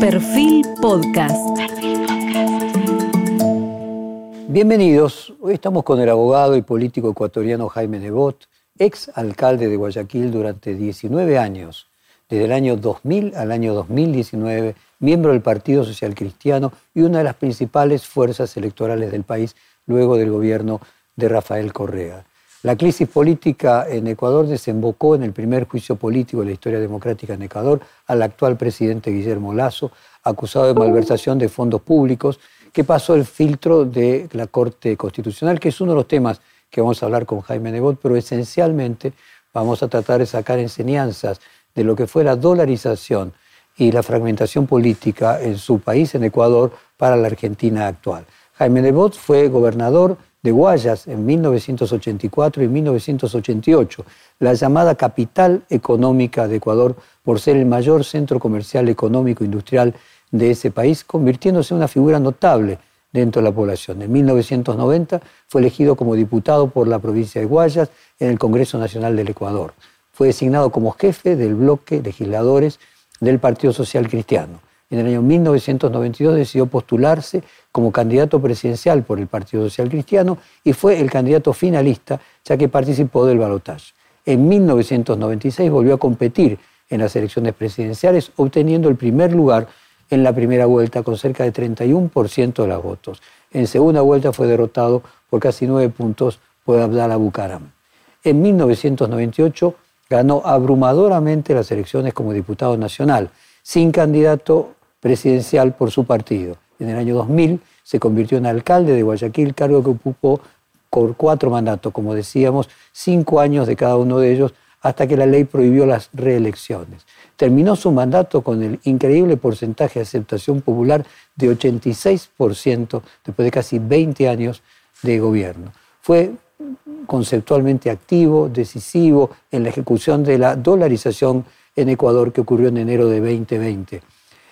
Perfil Podcast. Bienvenidos. Hoy estamos con el abogado y político ecuatoriano Jaime Nebot, ex alcalde de Guayaquil durante 19 años, desde el año 2000 al año 2019, miembro del Partido Social Cristiano y una de las principales fuerzas electorales del país luego del gobierno de Rafael Correa. La crisis política en Ecuador desembocó en el primer juicio político de la historia democrática en Ecuador al actual presidente Guillermo Lazo, acusado de malversación de fondos públicos, que pasó el filtro de la Corte Constitucional, que es uno de los temas que vamos a hablar con Jaime Nebot, pero esencialmente vamos a tratar de sacar enseñanzas de lo que fue la dolarización y la fragmentación política en su país, en Ecuador, para la Argentina actual. Jaime Nebot fue gobernador de Guayas en 1984 y 1988, la llamada capital económica de Ecuador por ser el mayor centro comercial económico industrial de ese país, convirtiéndose en una figura notable dentro de la población. En 1990 fue elegido como diputado por la provincia de Guayas en el Congreso Nacional del Ecuador. Fue designado como jefe del bloque legisladores del Partido Social Cristiano. En el año 1992 decidió postularse como candidato presidencial por el Partido Social Cristiano y fue el candidato finalista, ya que participó del balotaje. En 1996 volvió a competir en las elecciones presidenciales, obteniendo el primer lugar en la primera vuelta con cerca de 31% de los votos. En segunda vuelta fue derrotado por casi nueve puntos por Abdallah Bucaram. En 1998 ganó abrumadoramente las elecciones como diputado nacional, sin candidato presidencial por su partido. En el año 2000 se convirtió en alcalde de Guayaquil, cargo que ocupó por cuatro mandatos, como decíamos, cinco años de cada uno de ellos, hasta que la ley prohibió las reelecciones. Terminó su mandato con el increíble porcentaje de aceptación popular de 86% después de casi 20 años de gobierno. Fue conceptualmente activo, decisivo en la ejecución de la dolarización en Ecuador que ocurrió en enero de 2020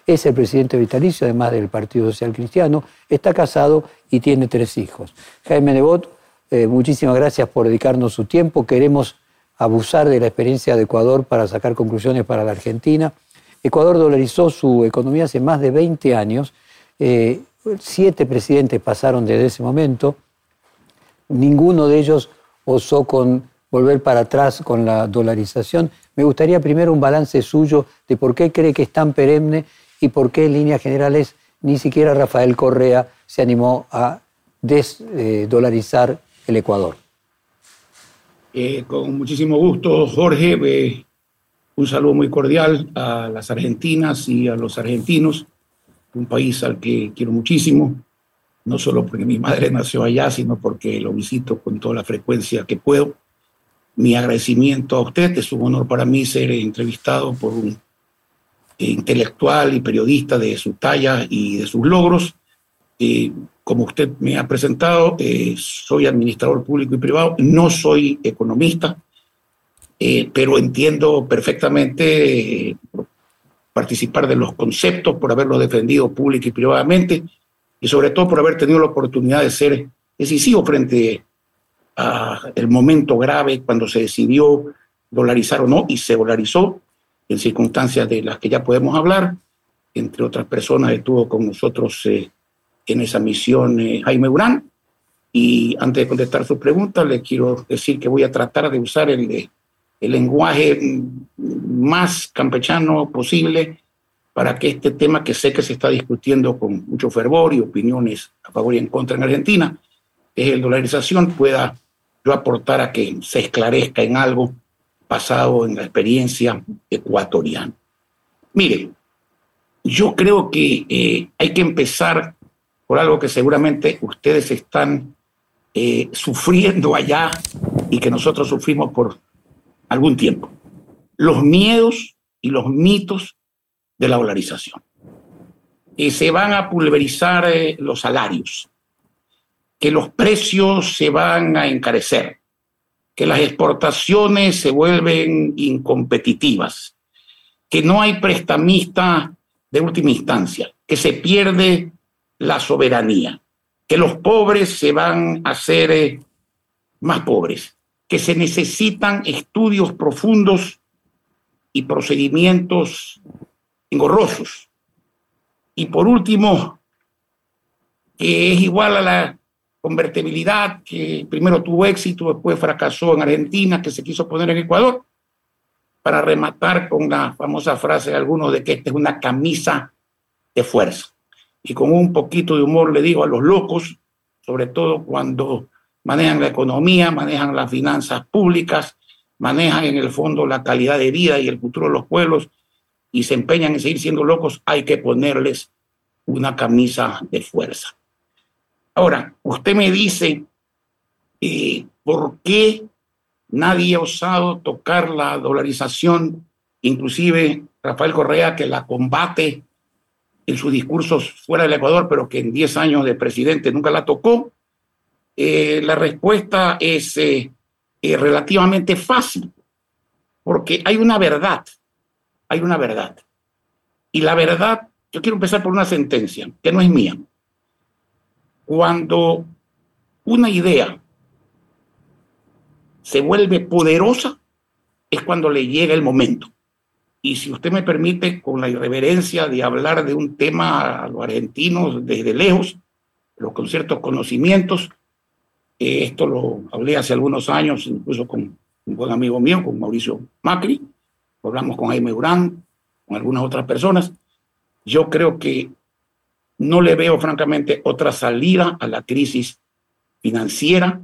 es el presidente vitalicio, además del Partido Social Cristiano, está casado y tiene tres hijos. Jaime Nebot, eh, muchísimas gracias por dedicarnos su tiempo. Queremos abusar de la experiencia de Ecuador para sacar conclusiones para la Argentina. Ecuador dolarizó su economía hace más de 20 años. Eh, siete presidentes pasaron desde ese momento. Ninguno de ellos osó con volver para atrás con la dolarización. Me gustaría primero un balance suyo de por qué cree que es tan perenne y por qué en líneas generales ni siquiera Rafael Correa se animó a desdolarizar el Ecuador. Eh, con muchísimo gusto, Jorge. Eh, un saludo muy cordial a las argentinas y a los argentinos, un país al que quiero muchísimo, no solo porque mi madre nació allá, sino porque lo visito con toda la frecuencia que puedo. Mi agradecimiento a usted, es un honor para mí ser entrevistado por un intelectual y periodista de su talla y de sus logros. Eh, como usted me ha presentado, eh, soy administrador público y privado, no soy economista, eh, pero entiendo perfectamente participar de los conceptos por haberlos defendido público y privadamente y sobre todo por haber tenido la oportunidad de ser decisivo frente al momento grave cuando se decidió dolarizar o no y se dolarizó en circunstancias de las que ya podemos hablar. Entre otras personas estuvo con nosotros eh, en esa misión eh, Jaime Urán. Y antes de contestar su pregunta, le quiero decir que voy a tratar de usar el, el lenguaje más campechano posible para que este tema que sé que se está discutiendo con mucho fervor y opiniones a favor y en contra en Argentina, es el dolarización, pueda yo aportar a que se esclarezca en algo basado en la experiencia ecuatoriana. Mire, yo creo que eh, hay que empezar por algo que seguramente ustedes están eh, sufriendo allá y que nosotros sufrimos por algún tiempo. Los miedos y los mitos de la dolarización. Que se van a pulverizar eh, los salarios, que los precios se van a encarecer, que las exportaciones se vuelven incompetitivas, que no hay prestamista de última instancia, que se pierde la soberanía, que los pobres se van a hacer eh, más pobres, que se necesitan estudios profundos y procedimientos engorrosos. Y por último, que es igual a la convertibilidad, que primero tuvo éxito, después fracasó en Argentina, que se quiso poner en Ecuador, para rematar con la famosa frase de algunos de que esta es una camisa de fuerza. Y con un poquito de humor le digo a los locos, sobre todo cuando manejan la economía, manejan las finanzas públicas, manejan en el fondo la calidad de vida y el futuro de los pueblos y se empeñan en seguir siendo locos, hay que ponerles una camisa de fuerza. Ahora, usted me dice, eh, ¿por qué nadie ha osado tocar la dolarización? Inclusive Rafael Correa, que la combate en sus discursos fuera del Ecuador, pero que en 10 años de presidente nunca la tocó. Eh, la respuesta es eh, relativamente fácil, porque hay una verdad, hay una verdad. Y la verdad, yo quiero empezar por una sentencia, que no es mía. Cuando una idea se vuelve poderosa, es cuando le llega el momento. Y si usted me permite, con la irreverencia de hablar de un tema a los argentinos desde lejos, los con ciertos conocimientos, eh, esto lo hablé hace algunos años, incluso con un buen amigo mío, con Mauricio Macri, hablamos con Jaime Urán, con algunas otras personas. Yo creo que no le veo francamente otra salida a la crisis financiera,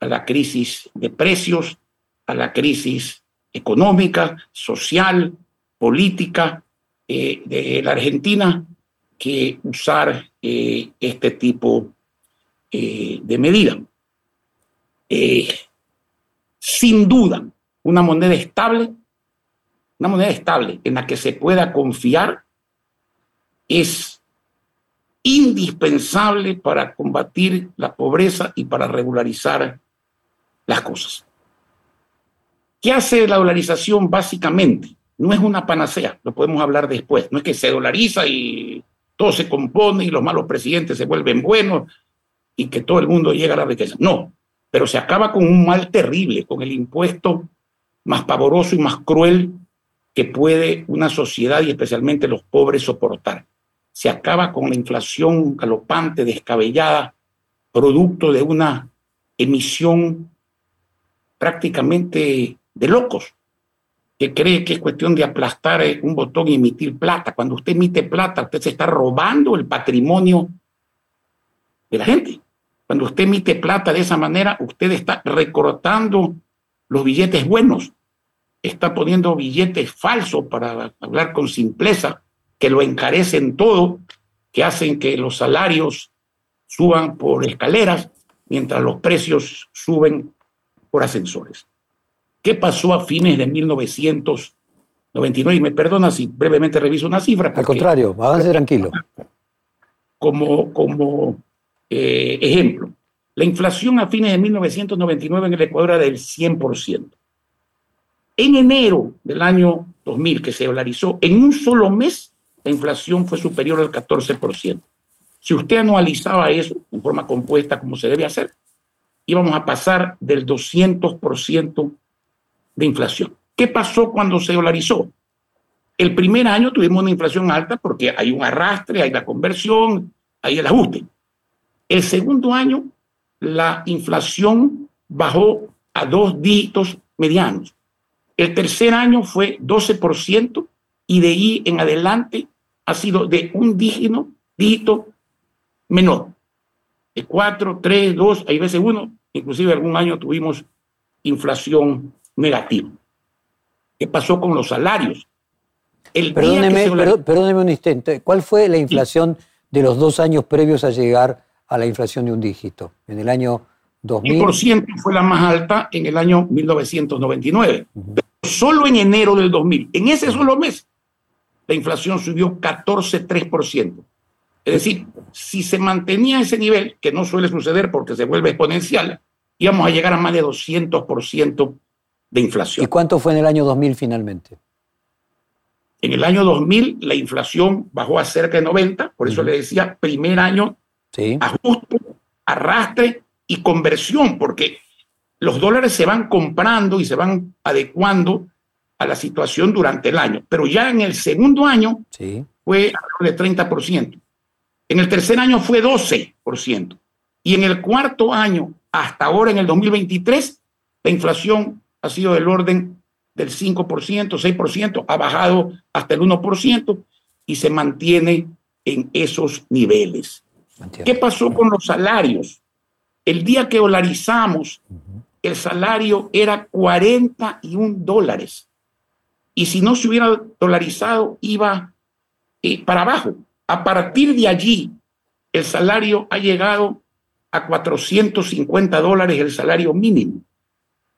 a la crisis de precios, a la crisis económica, social, política eh, de la Argentina que usar eh, este tipo de medida. Eh, sin duda, una moneda estable, una moneda estable en la que se pueda confiar es indispensable para combatir la pobreza y para regularizar las cosas. ¿Qué hace la dolarización básicamente? No es una panacea, lo podemos hablar después. No es que se dolariza y todo se compone y los malos presidentes se vuelven buenos y que todo el mundo llega a la riqueza. No, pero se acaba con un mal terrible, con el impuesto más pavoroso y más cruel que puede una sociedad y especialmente los pobres soportar. Se acaba con la inflación galopante, descabellada, producto de una emisión prácticamente de locos, que cree que es cuestión de aplastar un botón y emitir plata. Cuando usted emite plata, usted se está robando el patrimonio de la gente. Cuando usted emite plata de esa manera, usted está recortando los billetes buenos, está poniendo billetes falsos para hablar con simpleza, que lo encarecen todo, que hacen que los salarios suban por escaleras, mientras los precios suben por ascensores. ¿Qué pasó a fines de 1999? Y me perdona si brevemente reviso una cifra. Al contrario, avance tranquilo. Como, como eh, ejemplo, la inflación a fines de 1999 en el Ecuador era del 100%. En enero del año 2000, que se dolarizó, en un solo mes la inflación fue superior al 14%. Si usted anualizaba eso en forma compuesta como se debe hacer, íbamos a pasar del 200% de inflación. ¿Qué pasó cuando se dolarizó? El primer año tuvimos una inflación alta porque hay un arrastre, hay la conversión, hay el ajuste. El segundo año, la inflación bajó a dos dígitos medianos. El tercer año fue 12% y de ahí en adelante ha sido de un dígito, dígito menor. De 4, 3, 2, hay veces uno, inclusive algún año tuvimos inflación negativa. ¿Qué pasó con los salarios? El perdóneme, perdóneme un instante. ¿Cuál fue la inflación de los dos años previos a llegar a la inflación de un dígito. En el año 2000. por ciento fue la más alta en el año 1999. solo en enero del 2000, en ese solo mes, la inflación subió 14,3%. Es decir, si se mantenía ese nivel, que no suele suceder porque se vuelve exponencial, íbamos a llegar a más de 200% de inflación. ¿Y cuánto fue en el año 2000 finalmente? En el año 2000 la inflación bajó a cerca de 90, por eso le decía, primer año ajuste, arrastre y conversión, porque los dólares se van comprando y se van adecuando a la situación durante el año. Pero ya en el segundo año, fue alrededor de 30%. En el tercer año fue 12%. Y en el cuarto año, hasta ahora en el 2023, la inflación ha sido del orden del 5%, 6%, ha bajado hasta el 1% y se mantiene en esos niveles. ¿Qué pasó con los salarios? El día que dolarizamos, el salario era 41 dólares. Y si no se hubiera dolarizado, iba eh, para abajo. A partir de allí, el salario ha llegado a 450 dólares, el salario mínimo.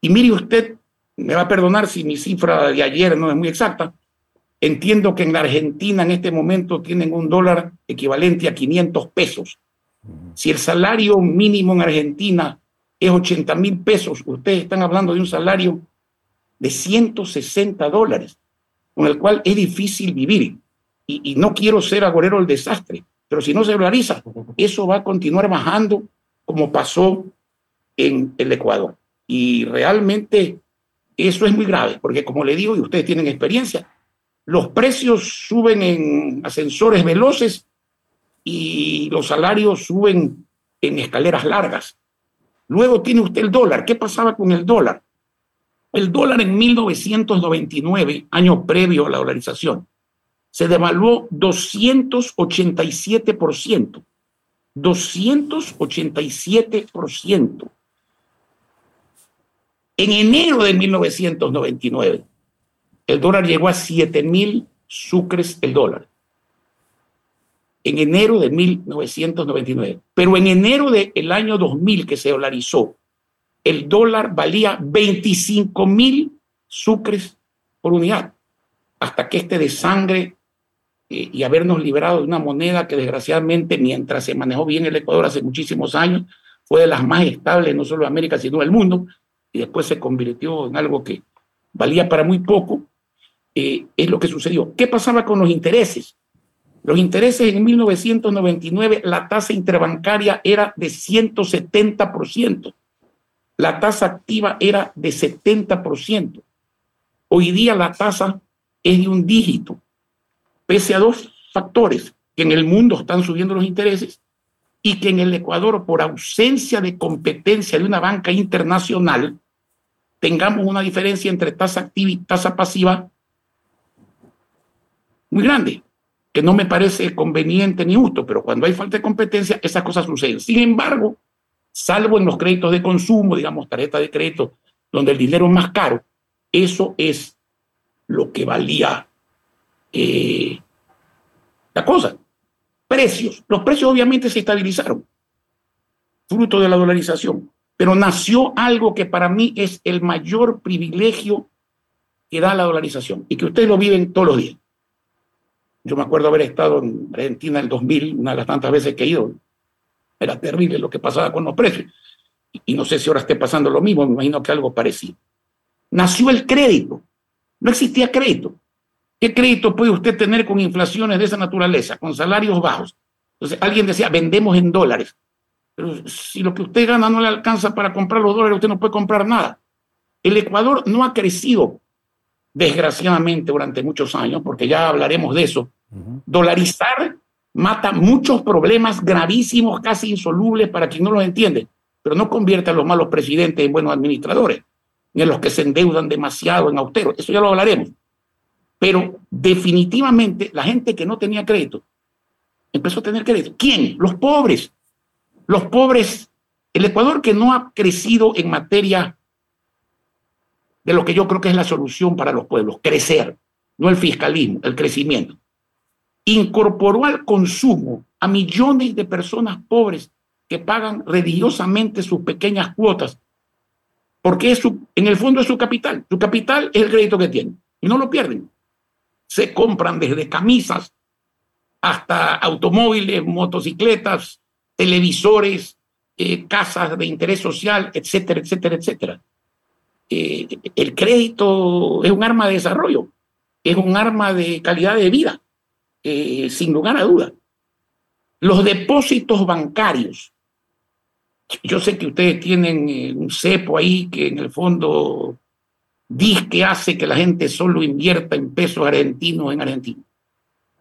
Y mire usted, me va a perdonar si mi cifra de ayer no es muy exacta, entiendo que en la Argentina en este momento tienen un dólar equivalente a 500 pesos. Si el salario mínimo en Argentina es 80 mil pesos, ustedes están hablando de un salario de 160 dólares, con el cual es difícil vivir. Y, no quiero ser agorero del desastre, pero si no se realiza, eso va a continuar bajando como pasó en el Ecuador. Y realmente eso es muy grave, porque como le digo, y ustedes tienen experiencia, los precios suben en ascensores veloces y los salarios suben en escaleras largas. Luego tiene usted el dólar. ¿Qué pasaba con el dólar? El dólar en 1999, año previo a la dolarización, se devaluó 287%. 287%. En enero de 1999, el dólar llegó a 7 mil sucres el dólar. En enero de 1999. Pero en enero del año 2000 que se dolarizó, el dólar valía 25 mil sucres por unidad. Hasta que este de sangre eh, y habernos liberado de una moneda que desgraciadamente mientras se manejó bien el Ecuador hace muchísimos años, fue de las más estables no solo de América, sino del mundo, y después se convirtió en algo que valía para muy poco, eh, es lo que sucedió. ¿Qué pasaba con los intereses? Los intereses en 1999, la tasa interbancaria era de 170%, la tasa activa era de 70%. Hoy día la tasa es de un dígito pese a dos factores, que en el mundo están subiendo los intereses y que en el Ecuador, por ausencia de competencia de una banca internacional, tengamos una diferencia entre tasa activa y tasa pasiva muy grande, que no me parece conveniente ni justo, pero cuando hay falta de competencia, esas cosas suceden. Sin embargo, salvo en los créditos de consumo, digamos, tarjeta de crédito, donde el dinero es más caro, eso es lo que valía eh, la cosa. Precios. Los precios obviamente se estabilizaron, fruto de la dolarización, pero nació algo que para mí es el mayor privilegio que da la dolarización y que ustedes lo viven todos los días. Yo me acuerdo haber estado en Argentina en el 2000, una de las tantas veces que he ido. Era terrible lo que pasaba con los precios. Y no sé si ahora esté pasando lo mismo, me imagino que algo parecido. Nació el crédito. No existía crédito. ¿Qué crédito puede usted tener con inflaciones de esa naturaleza, con salarios bajos? Entonces, alguien decía, vendemos en dólares. Pero si lo que usted gana no le alcanza para comprar los dólares, usted no puede comprar nada. El Ecuador no ha crecido, desgraciadamente, durante muchos años, porque ya hablaremos de eso. Dolarizar mata muchos problemas gravísimos, casi insolubles para quien no los entiende, pero no convierte a los malos presidentes en buenos administradores, ni a los que se endeudan demasiado en austero. Eso ya lo hablaremos. Pero definitivamente la gente que no tenía crédito empezó a tener crédito. ¿Quién? Los pobres. Los pobres. El Ecuador que no ha crecido en materia de lo que yo creo que es la solución para los pueblos, crecer, no el fiscalismo, el crecimiento. Incorporó al consumo a millones de personas pobres que pagan religiosamente sus pequeñas cuotas, porque es en el fondo es su capital. Su capital es el crédito que tienen y no lo pierden se compran desde camisas hasta automóviles, motocicletas, televisores, eh, casas de interés social, etcétera, etcétera, etcétera. Eh, el crédito es un arma de desarrollo, es un arma de calidad de vida, eh, sin lugar a duda. Los depósitos bancarios. Yo sé que ustedes tienen un cepo ahí que en el fondo dice que hace que la gente solo invierta en pesos argentinos en Argentina.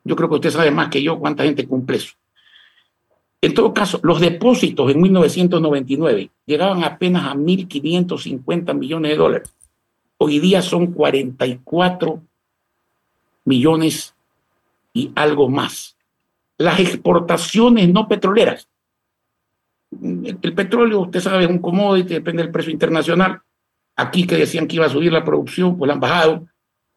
Yo creo que usted sabe más que yo cuánta gente cumple eso. En todo caso, los depósitos en 1999 llegaban apenas a 1.550 millones de dólares. Hoy día son 44 millones y algo más. Las exportaciones no petroleras. El, el petróleo, usted sabe, es un commodity, depende del precio internacional. Aquí que decían que iba a subir la producción, pues la han bajado.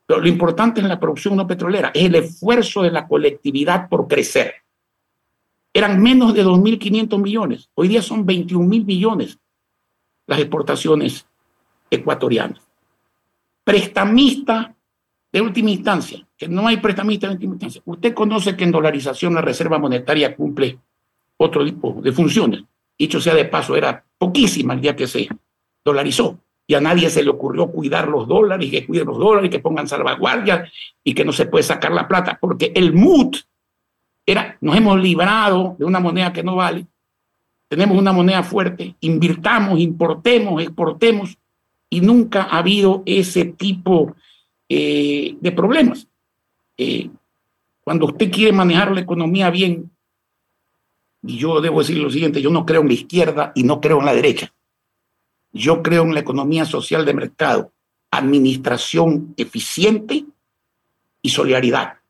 Pero lo importante en la producción no petrolera es el esfuerzo de la colectividad por crecer eran menos de 2.500 millones. Hoy día son 21.000 millones las exportaciones ecuatorianas. Prestamista de última instancia, que no hay prestamista de última. Usted conoce que en dolarización la Reserva Monetaria cumple otro tipo de funciones. Dicho sea de paso, era poquísima el día que se dolarizó. Y a nadie se le ocurrió cuidar los dólares, que cuiden los dólares, que pongan salvaguardias y que no se puede sacar la plata, porque el MUT era, nos hemos librado de una moneda que no vale, tenemos una moneda fuerte, invirtamos, importemos, exportemos, y nunca ha habido ese tipo eh, de problemas. Eh, cuando usted quiere manejar la economía bien, y yo debo decir lo siguiente, yo no creo en la izquierda y no creo en la derecha. Yo creo en la economía social de mercado, administración eficiente y solidaridad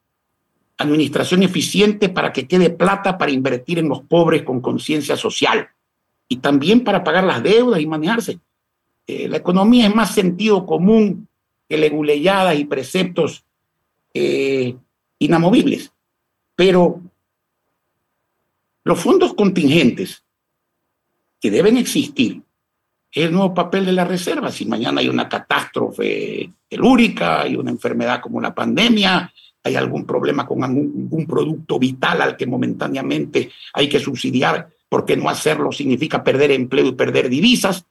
administración eficiente para que quede plata para invertir en los pobres con conciencia social y también para pagar las deudas y manejarse. Eh, la economía es más sentido común que leguleyadas y preceptos eh, inamovibles. Pero los fondos contingentes que deben existir es el nuevo papel de la reserva. Si mañana hay una catástrofe telúrica, hay una enfermedad como la pandemia, hay algún problema con algún, producto vital al que momentáneamente hay que subsidiar, porque no hacerlo significa perder empleo y perder divisas.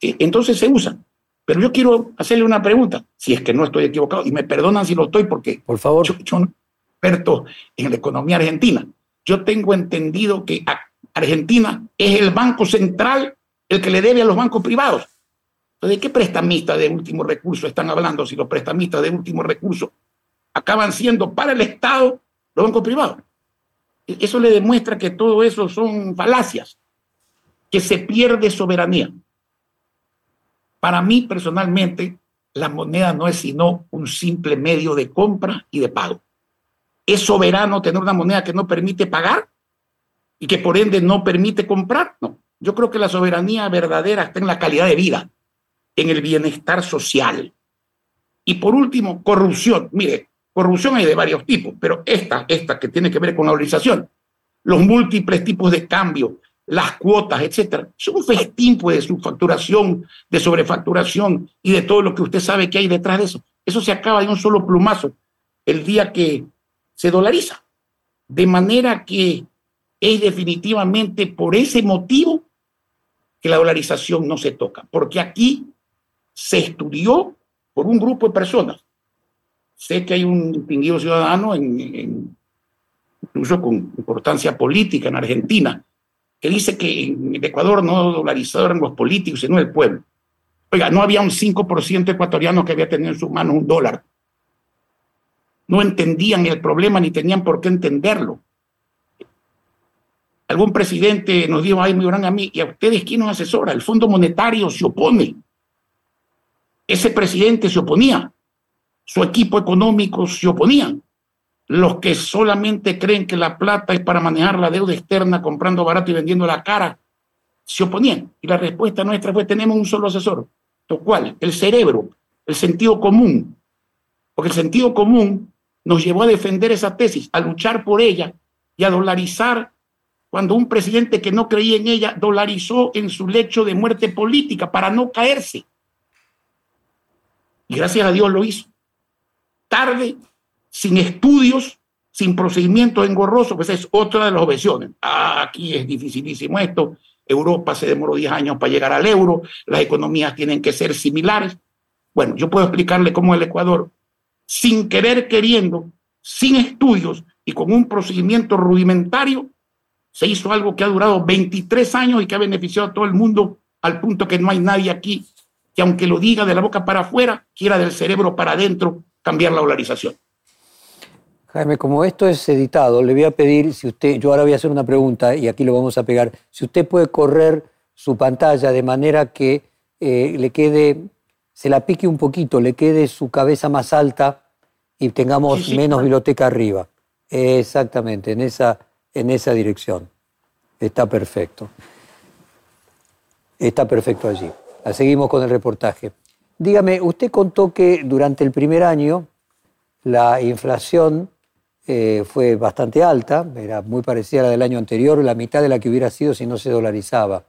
Eh, entonces se usan. Pero yo quiero hacerle una pregunta, si es que no estoy equivocado, y me perdonan si lo estoy, porque Por favor. yo, soy experto en la economía argentina. Yo tengo entendido que Argentina es el banco central el que le debe a los bancos privados. ¿De qué prestamista de último recurso están hablando si los prestamistas de último recurso acaban siendo para el Estado los bancos privados. E-, eso le demuestra que todo eso son falacias, que se pierde soberanía. Para mí personalmente, la moneda no es sino un simple medio de compra y de pago. ¿Es soberano tener una moneda que no permite pagar y que por ende no permite comprar? No. Yo creo que la soberanía verdadera está en la calidad de vida, en el bienestar social. Y por último, corrupción. Mire, Corrupción hay de varios tipos, pero esta, esta que tiene que ver con la organización, los múltiples tipos de cambio, las cuotas, etcétera, es un festín pues, de subfacturación, de sobrefacturación y de todo lo que usted sabe que hay detrás de eso. Eso se acaba de un solo plumazo el día que se dolariza. De manera que es definitivamente por ese motivo que la dolarización no se toca, porque aquí se estudió por un grupo de personas sé que hay un distinguido ciudadano, en, incluso con importancia política en Argentina, que dice que en Ecuador no dolarizaron los políticos, sino el pueblo. Oiga, no había un 5% ecuatoriano que había tenido en sus manos un dólar. No entendían el problema ni tenían por qué entenderlo. Algún presidente nos dijo, ay, me verán a mí, ¿y a ustedes quién nos asesora? El Fondo Monetario se opone. Ese presidente se oponía su equipo económico se oponían. Los que solamente creen que la plata es para manejar la deuda externa comprando barato y vendiendo la cara, se oponían. Y la respuesta nuestra fue, tenemos un solo asesor. Lo cual, el cerebro, el sentido común. Porque el sentido común nos llevó a defender esa tesis, a luchar por ella y a dolarizar cuando un presidente que no creía en ella dolarizó en su lecho de muerte política para no caerse. Y gracias a Dios lo hizo tarde, sin estudios, sin procedimientos engorrosos, pues es otra de las objeciones. Ah, aquí es dificilísimo esto, Europa se demoró 10 años para llegar al euro, las economías tienen que ser similares. Bueno, yo puedo explicarle cómo el Ecuador, sin querer queriendo, sin estudios y con un procedimiento rudimentario, se hizo algo que ha durado 23 años y que ha beneficiado a todo el mundo al punto que no hay nadie aquí que aunque lo diga de la boca para afuera, quiera del cerebro para adentro cambiar la dolarización. Jaime, como esto es editado, le voy a pedir, si usted, yo ahora voy a hacer una pregunta y aquí lo vamos a pegar, si usted puede correr su pantalla de manera que eh, le quede, se la pique un poquito, le quede su cabeza más alta y tengamos menos biblioteca arriba. Exactamente, en esa, en esa dirección. Está perfecto. Está perfecto allí. Seguimos con el reportaje. Dígame, usted contó que durante el primer año la inflación eh, fue bastante alta, era muy parecida a la del año anterior, la mitad de la que hubiera sido si no se dolarizaba.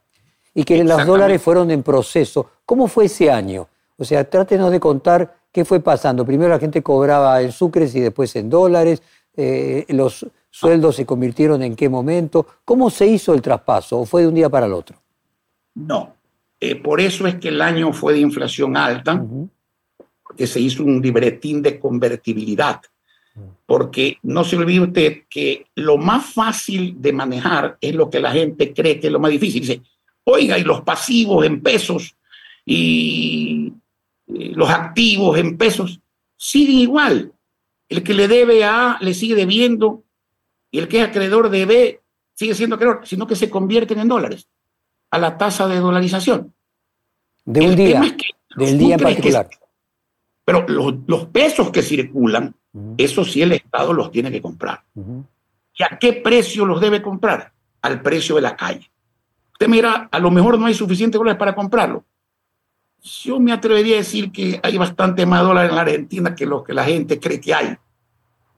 Y que los dólares fueron en proceso. ¿Cómo fue ese año? O sea, trátenos de contar qué fue pasando. Primero la gente cobraba en sucres y después en dólares. Eh, los sueldos se convirtieron en qué momento. ¿Cómo se hizo el traspaso? ¿O fue de un día para el otro? No. Eh, por eso es que el año fue de inflación alta, porque se hizo un libretín de convertibilidad. Porque no se olvide usted que lo más fácil de manejar es lo que la gente cree que es lo más difícil. Dice, oiga, y los pasivos en pesos y los activos en pesos siguen igual. El que le debe a A le sigue debiendo y el que es acreedor de B sigue siendo acreedor, sino que se convierten en dólares a la tasa de dolarización. De un día, del día en particular. Pero los, pesos que circulan, eso sí el Estado los tiene que comprar. ¿Y a qué precio los debe comprar? Al precio de la calle. Usted mira, a lo mejor no hay suficientes dólares para comprarlo. Yo me atrevería a decir que hay bastante más dólares en la Argentina que lo que la gente cree que hay.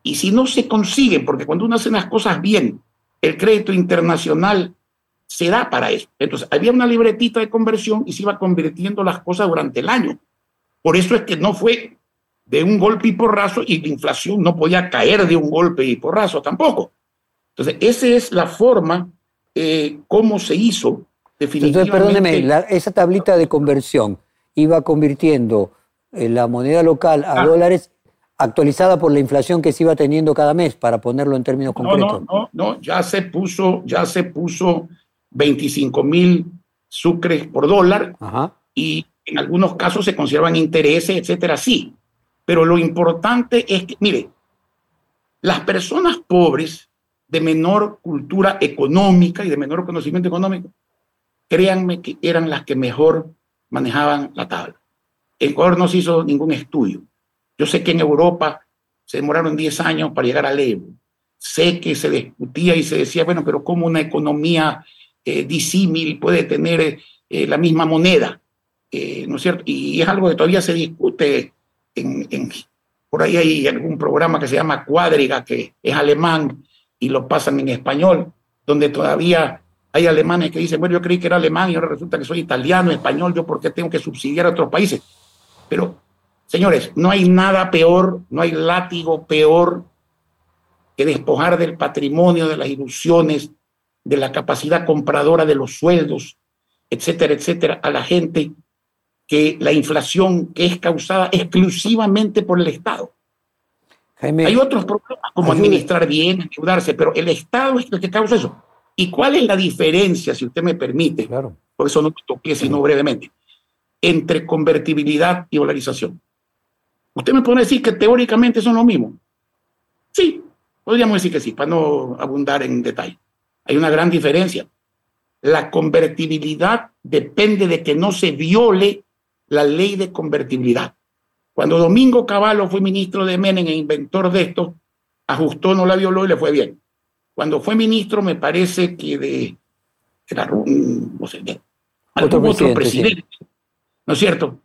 Y si no se consiguen, porque cuando uno hace las cosas bien, el crédito internacional se da para eso. Entonces, había una libretita de conversión y se iba convirtiendo las cosas durante el año. Por eso es que no fue de un golpe y porrazo y la inflación no podía caer de un golpe y porrazo tampoco. Entonces, esa es la forma eh, como se hizo definitivamente. Entonces, perdóneme, esa tablita de conversión iba convirtiendo la moneda local a ah. dólares actualizada por la inflación que se iba teniendo cada mes, para ponerlo en términos concretos. No, no, no, ya se puso, ya se puso 25 mil sucres por dólar y en algunos casos se conservan intereses, etcétera, sí. Pero lo importante es que, mire, las personas pobres de menor cultura económica y de menor conocimiento económico, créanme que eran las que mejor manejaban la tabla. En Ecuador no se hizo ningún estudio. Yo sé que en Europa se demoraron 10 años para llegar al euro. Sé que se discutía y se decía, bueno, pero ¿cómo una economía eh, disímil puede tener eh, la misma moneda, eh, ¿no es cierto? Y es algo que todavía se discute en, por ahí hay algún programa que se llama Cuadriga, que es alemán y lo pasan en español, donde todavía hay alemanes que dicen, bueno, yo creí que era alemán y ahora resulta que soy italiano, español, yo por qué tengo que subsidiar a otros países. Pero, señores, no hay nada peor, no hay látigo peor que despojar del patrimonio, de las ilusiones, de la capacidad compradora de los sueldos, etcétera, etcétera, a la gente que la inflación que es causada exclusivamente por el Estado. Hay otros problemas como administrar bien, ayudarse, pero el Estado es el que causa eso. ¿Y cuál es la diferencia, si usted me permite? Claro. Por eso no toqué sino brevemente, entre convertibilidad y dolarización. Usted me puede decir que teóricamente son lo mismo. Sí, podríamos decir que sí, para no abundar en detalle. Hay una gran diferencia. La convertibilidad depende de que no se viole la ley de convertibilidad. Cuando Domingo Cavallo fue ministro de Menem e inventor de esto, ajustó, no la violó y le fue bien. Cuando fue ministro, me parece que de, era, no sé, algún otro presidente, ¿no es cierto?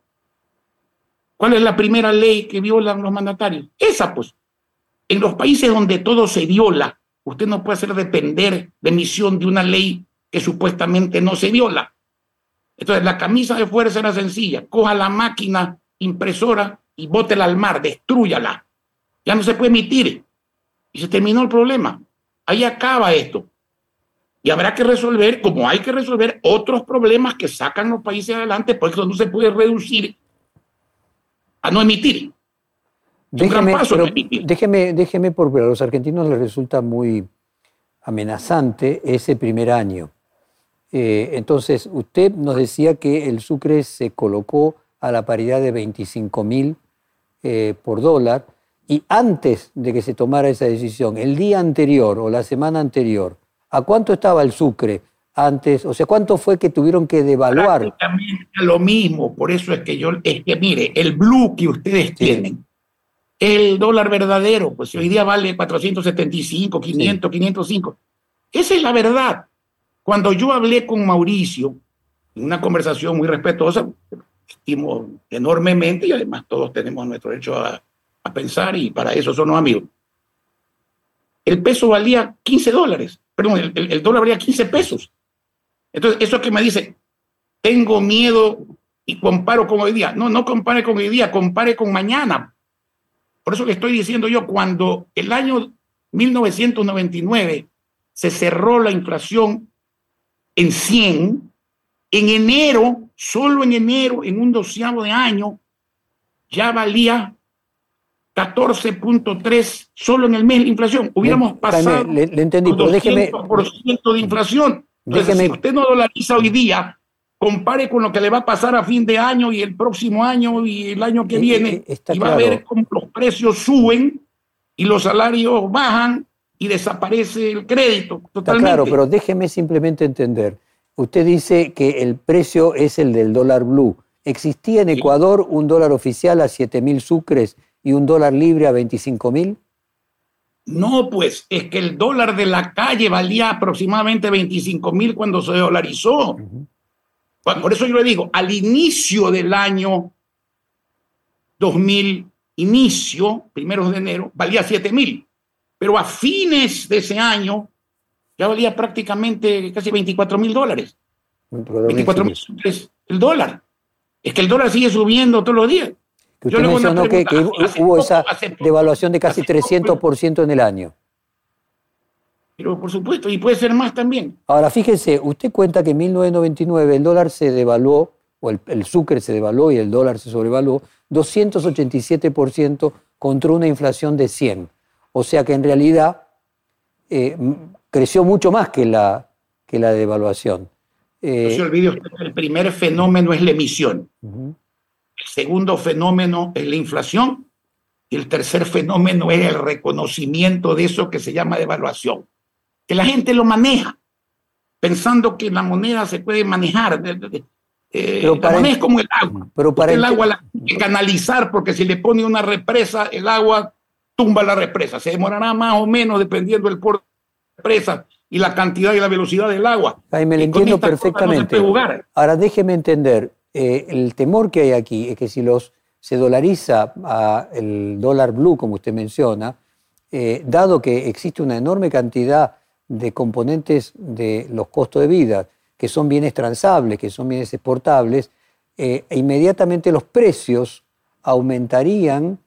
¿Cuál es la primera ley que violan los mandatarios? Esa, pues. En los países donde todo se viola, Usted no puede hacer depender de emisión de una ley que supuestamente no se viola. Entonces, la camisa de fuerza era sencilla. Coja la máquina impresora y bótela al mar, destruyala. Ya no se puede emitir. Y se terminó el problema. Ahí acaba esto. Y habrá que resolver, como hay que resolver, otros problemas que sacan los países adelante, porque eso no se puede reducir a no emitir. Déjeme, déjeme, déjeme, porque a los argentinos les resulta muy amenazante ese primer año. Eh, entonces, usted nos decía que el sucre se colocó a la paridad de 25 mil eh, por dólar Y antes de que se tomara esa decisión, el día anterior o la semana anterior, ¿a cuánto estaba el sucre antes? O sea, ¿cuánto fue que tuvieron que devaluar? También lo mismo, por eso es que yo, es que mire, el blue que ustedes tienen, el dólar verdadero, pues hoy día vale 475, 500, 505. Esa es la verdad. Cuando yo hablé con Mauricio, en una conversación muy respetuosa, estimo enormemente y además todos tenemos nuestro derecho a, a pensar y para eso son los amigos. El peso valía 15 dólares, perdón, el, dólar valía 15 pesos. Entonces, eso que me dice, tengo miedo y comparo con hoy día. No, no compare con hoy día, compare con mañana. Por eso que estoy diciendo yo, cuando el año 1999 se cerró la inflación en 100, en enero, solo en enero, en un doceavo de año, ya valía 14.3 solo en el mes de inflación. Hubiéramos pasado le, entendí, pero déjeme, de inflación. Entonces, si usted no dolariza hoy día, compare con lo que le va a pasar a fin de año y el próximo año y el año que eh, viene, eh, y va a ver cómo los precios suben y los salarios bajan y desaparece el crédito. Totalmente. claro, pero déjeme simplemente entender. Usted dice que el precio es el del dólar blue. ¿Existía en Ecuador un dólar oficial a 7 mil sucres y un dólar libre a 25 mil? No, pues es que el dólar de la calle valía aproximadamente 25 mil cuando se dolarizó. Por eso yo le digo, al inicio del año 2000, inicio, primeros de enero, valía 7 mil. Pero a fines de ese año ya valía prácticamente casi 24 mil dólares. 24 mil el dólar. Es que el dólar sigue subiendo todos los días. usted mencionó que, hubo esa devaluación de casi 300% en el año. Pero por supuesto, y puede ser más también. Ahora, fíjese, usted cuenta que en 1999 el dólar se devaluó, o el, el sucre se devaluó y el dólar se sobrevaluó, 287% contra una inflación de 100. O sea que en realidad eh, creció mucho más que la, que la devaluación. Eh, no se olvide que el primer fenómeno es la emisión. El segundo fenómeno es la inflación. Y el tercer fenómeno es el reconocimiento de eso que se llama devaluación que la gente lo maneja, pensando que la moneda se puede manejar. Eh, la moneda es como el agua. Pero para el agua la hay que canalizar porque si le pone una represa, el agua tumba la represa. Se demorará más o menos dependiendo del puerto de la represa y la cantidad y la velocidad del agua. me lo entiendo perfectamente. Ahora déjeme entender, eh, el temor que hay aquí es que si los se dolariza a el dólar blue, como usted menciona, eh, dado que existe una enorme cantidad de componentes de los costos de vida, que son bienes transables, que son bienes exportables, eh, inmediatamente los precios aumentarían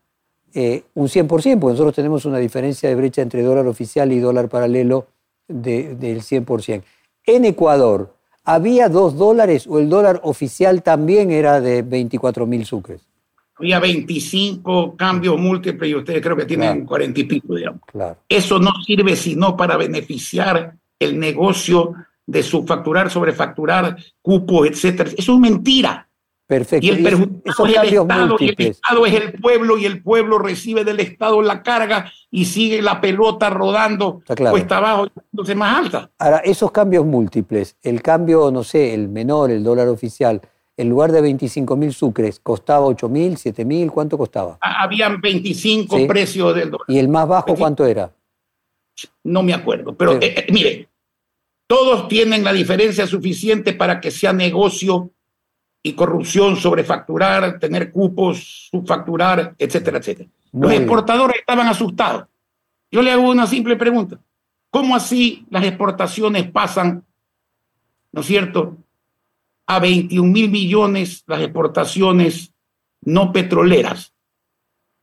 eh, un 100%, porque nosotros tenemos una diferencia de brecha entre dólar oficial y dólar paralelo del 100%. En Ecuador, ¿había dos dólares o el dólar oficial también era de 24 mil sucres? había 25 cambios múltiples y ustedes creo que tienen 40 y pico, digamos. Eso no sirve sino para beneficiar el negocio de subfacturar, sobrefacturar, cupos, etcétera. Eso es mentira. Perfecto. Y el perjudicado es el Estado, y el Estado es el pueblo, y el pueblo recibe del Estado la carga y sigue la pelota rodando cuesta abajo, entonces más alta. Ahora, esos cambios múltiples, el cambio, no sé, el menor, el dólar oficial, en lugar de 25 mil sucres, costaba 8 mil, 7 mil, ¿cuánto costaba? Ah, habían 25 precios del dólar. ¿Y el más bajo cuánto era? No me acuerdo, pero eh, eh, mire, todos tienen la diferencia suficiente para que sea negocio y corrupción, sobrefacturar, tener cupos, subfacturar, etcétera, etcétera. Los exportadores estaban asustados. Yo le hago una simple pregunta. ¿Cómo así las exportaciones pasan, ¿no es cierto?, a 21 mil millones las exportaciones no petroleras,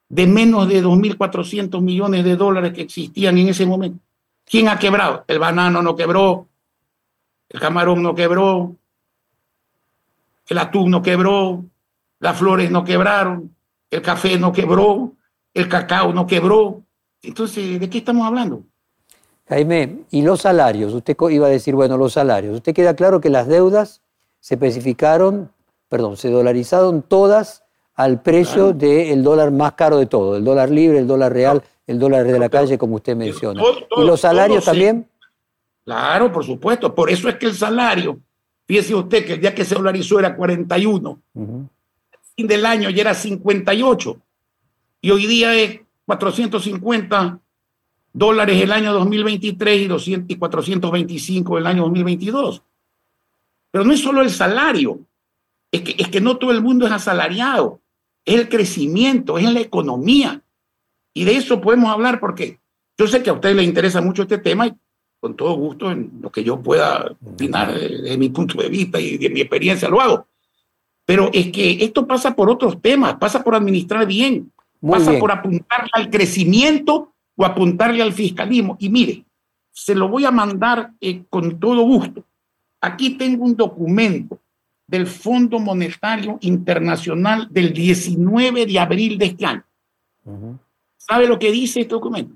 de menos de 2.400 millones de dólares que existían en ese momento. ¿Quién ha quebrado? El banano no quebró, el camarón no quebró, el atún no quebró, las flores no quebraron, el café no quebró, el cacao no quebró. Entonces, ¿de qué estamos hablando? Jaime, ¿y los salarios? Usted iba a decir, bueno, los salarios. ¿Usted queda claro que las deudas se especificaron, perdón, se dolarizaron todas al precio del dólar más caro de todo, el dólar libre, el dólar real, el dólar de la calle, como usted menciona. ¿Y los salarios también? Claro, por supuesto. Por eso es que el salario, fíjese usted que el día que se dolarizó era 41, fin del año ya era 58 y hoy día es 450 dólares el año 2023 y, 200, y 425 el año 2022. Pero no es solo el salario, es que, es que no todo el mundo es asalariado, es el crecimiento, es la economía. Y de eso podemos hablar porque yo sé que a usted le interesa mucho este tema y con todo gusto en lo que yo pueda opinar desde mi punto de vista y de mi experiencia lo hago. Pero es que esto pasa por otros temas, pasa por administrar bien, pasa por apuntarle al crecimiento o apuntarle al fiscalismo. Y mire, se lo voy a mandar eh, con todo gusto. Aquí tengo un documento del Fondo Monetario Internacional del 19 de abril de este año. ¿Sabe lo que dice este documento?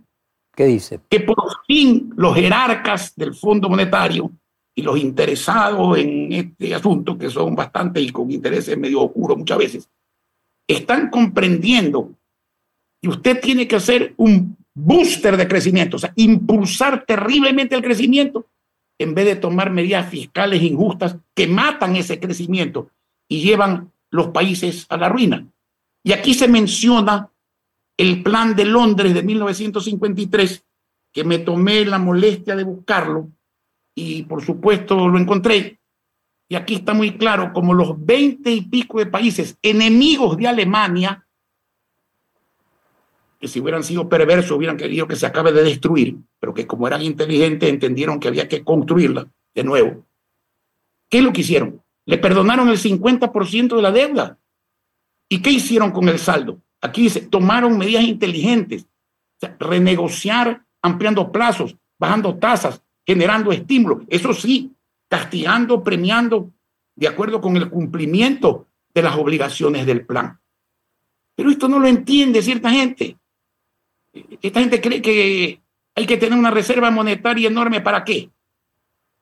¿Qué dice? Que por fin los jerarcas del Fondo Monetario y los interesados en este asunto, que son bastante y con intereses medio oscuros muchas veces, están comprendiendo que usted tiene que hacer un booster de crecimiento, o sea, impulsar terriblemente el crecimiento en vez de tomar medidas fiscales injustas que matan ese crecimiento y llevan los países a la ruina. Y aquí se menciona el plan de Londres de 1953, que me tomé la molestia de buscarlo y por supuesto lo encontré. Y aquí está muy claro como los veinte y pico de países enemigos de Alemania que si hubieran sido perversos hubieran querido que se acabe de destruir, pero que como eran inteligentes entendieron que había que construirla de nuevo. ¿Qué es lo que hicieron? Le perdonaron el 50% de la deuda. ¿Y qué hicieron con el saldo? Aquí dice, tomaron medidas inteligentes, renegociar ampliando plazos, bajando tasas, generando estímulos. Eso sí, castigando, premiando de acuerdo con el cumplimiento de las obligaciones del plan. Pero esto no lo entiende cierta gente. Esta gente cree que hay que tener una reserva monetaria enorme para qué?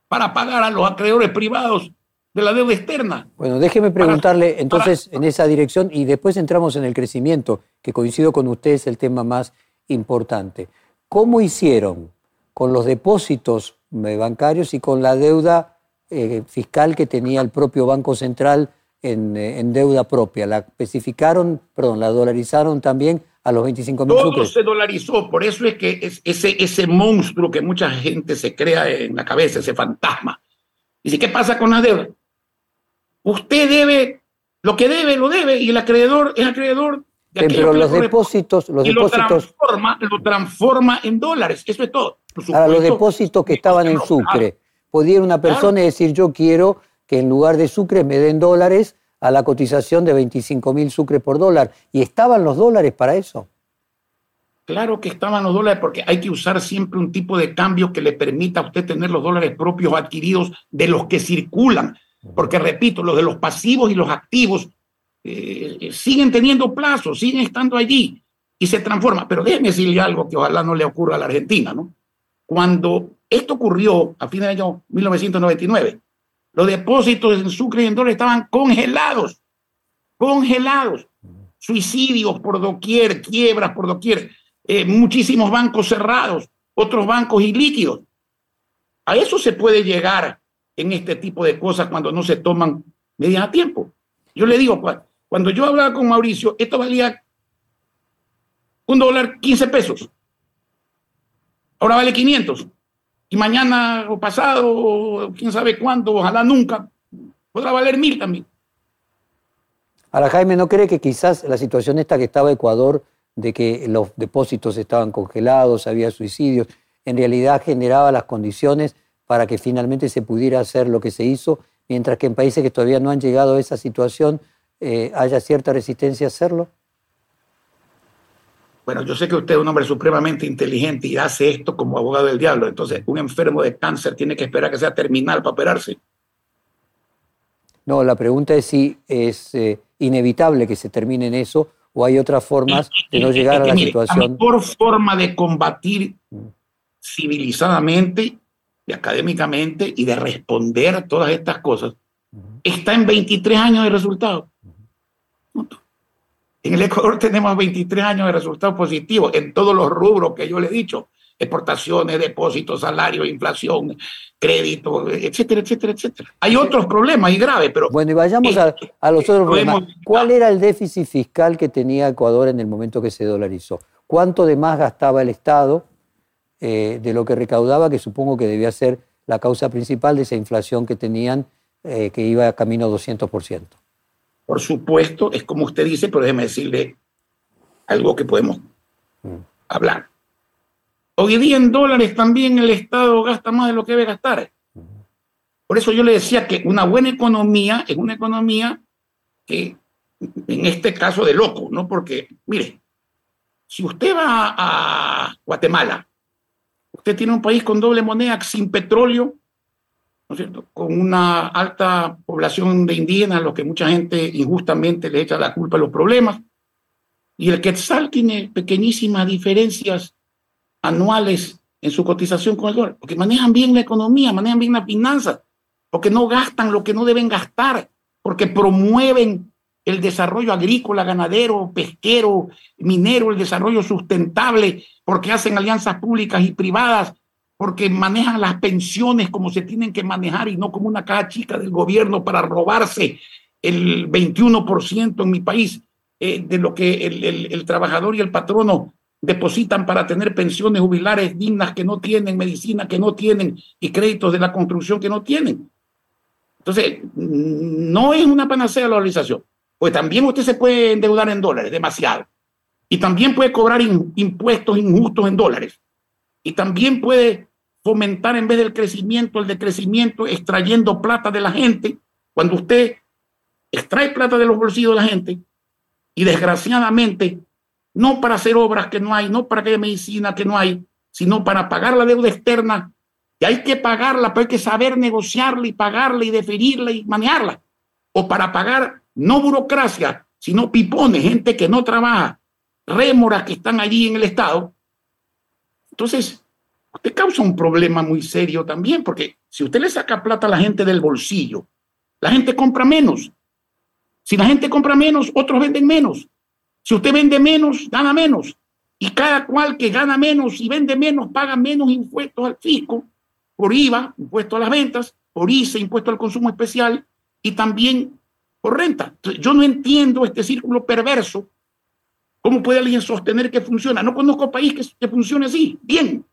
Para pagar a los acreedores privados de la deuda externa. Bueno, déjeme preguntarle entonces en esa dirección y después entramos en el crecimiento, que coincido con usted es el tema más importante. ¿Cómo hicieron con los depósitos bancarios y con la deuda eh, fiscal que tenía el propio Banco Central en, eh, en, deuda propia? ¿La especificaron, perdón, la dolarizaron también a los 25 mil Todo se dolarizó, por eso es que es ese, ese monstruo que mucha gente se crea en la cabeza, ese fantasma. Dice, ¿qué pasa con la deuda? Usted debe, lo que debe, lo debe, y el acreedor es acreedor de Pero los depósitos, los y depósitos... Lo transforma, lo transforma en dólares, eso es todo. Ahora, los depósitos que estaban en Sucre, podía una persona decir, yo quiero que en lugar de Sucre me den dólares a la cotización de 25 mil sucre por dólar. ¿Y estaban los dólares para eso? Claro que estaban los dólares porque hay que usar siempre un tipo de cambio que le permita a usted tener los dólares propios adquiridos de los que circulan. Porque, repito, los de los pasivos y los activos eh, siguen teniendo plazo, siguen estando allí y se transforma. Pero déjeme decirle algo que ojalá no le ocurra a la Argentina, ¿no? Cuando esto ocurrió a fines del año 1999, los depósitos en Sucre y en dólares estaban congelados, congelados. Suicidios por doquier, quiebras por doquier, eh, muchísimos bancos cerrados, otros bancos ilíquidos. A eso se puede llegar en este tipo de cosas cuando no se toman medidas a tiempo. Yo le digo, cuando yo hablaba con Mauricio, esto valía un dólar 15 pesos. Ahora vale 500 y mañana o pasado, o quién sabe cuándo, ojalá nunca, podrá valer mil también. Ahora, Jaime, ¿no cree que quizás la situación esta que estaba Ecuador, de que los depósitos estaban congelados, había suicidios, en realidad generaba las condiciones para que finalmente se pudiera hacer lo que se hizo, mientras que en países que todavía no han llegado a esa situación eh, haya cierta resistencia a hacerlo? Bueno, yo sé que usted es un hombre supremamente inteligente y hace esto como abogado del diablo. Entonces, un enfermo de cáncer tiene que esperar que sea terminal para operarse. No, la pregunta es si es eh, inevitable que se termine en eso o hay otras formas de no llegar a la situación. La mejor forma de combatir civilizadamente y académicamente y de responder a todas estas cosas está en 23 años de resultados. En el Ecuador tenemos 23 años de resultados positivos en todos los rubros que yo le he dicho exportaciones, depósitos, salario, inflación, crédito, etcétera, etcétera, etcétera. Hay otros problemas y graves, pero... Bueno, y vayamos a, los otros problemas. ¿Cuál era el déficit fiscal que tenía Ecuador en el momento que se dolarizó? ¿Cuánto de más gastaba el Estado eh, de lo que recaudaba, que supongo que debía ser la causa principal de esa inflación que tenían, eh, que iba a camino 200%? Por supuesto, es como usted dice, pero déjeme decirle algo que podemos mm. hablar Hoy día en dólares también el Estado gasta más de lo que debe gastar. Por eso yo le decía que una buena economía es una economía que, en este caso de loco, ¿no? Porque, mire, si usted va a Guatemala, usted tiene un país con doble moneda, sin petróleo, ¿no es cierto? Con una alta población de indígenas, a los que mucha gente injustamente le echa la culpa de los problemas. Y el Quetzal tiene pequeñísimas diferencias anuales en su cotización con el dólar, porque manejan bien la economía, manejan bien las finanzas, porque no gastan lo que no deben gastar, porque promueven el desarrollo agrícola, ganadero, pesquero, minero, el desarrollo sustentable, porque hacen alianzas públicas y privadas, porque manejan las pensiones como se tienen que manejar y no como una caja chica del gobierno para robarse el 21% en mi país eh, de lo que el, trabajador y el patrono depositan para tener pensiones jubilares dignas que no tienen, medicina que no tienen y créditos de la construcción que no tienen. Entonces, no es una panacea la dolarización, pues también usted se puede endeudar en dólares, demasiado. Y también puede cobrar impuestos injustos en dólares. Y también puede fomentar en vez del crecimiento el decrecimiento extrayendo plata de la gente. Cuando usted extrae plata de los bolsillos de la gente y desgraciadamente no para hacer obras que no hay, no para que haya medicina que no hay, sino para pagar la deuda externa. Y hay que pagarla, pero hay que saber negociarla y pagarla y deferirla y manejarla. O para pagar no burocracia, sino pipones, gente que no trabaja, rémoras que están allí en el Estado. Entonces, usted causa un problema muy serio también, porque si usted le saca plata a la gente del bolsillo, la gente compra menos. Si la gente compra menos, otros venden menos. Si usted vende menos, gana menos. Y cada cual que gana menos y vende menos paga menos impuestos al fisco por IVA, impuesto a las ventas, por ICE, impuesto al consumo especial y también renta. yo no entiendo este círculo perverso. ¿Cómo puede alguien sostener que funciona? No conozco país que, que funcione así, bien.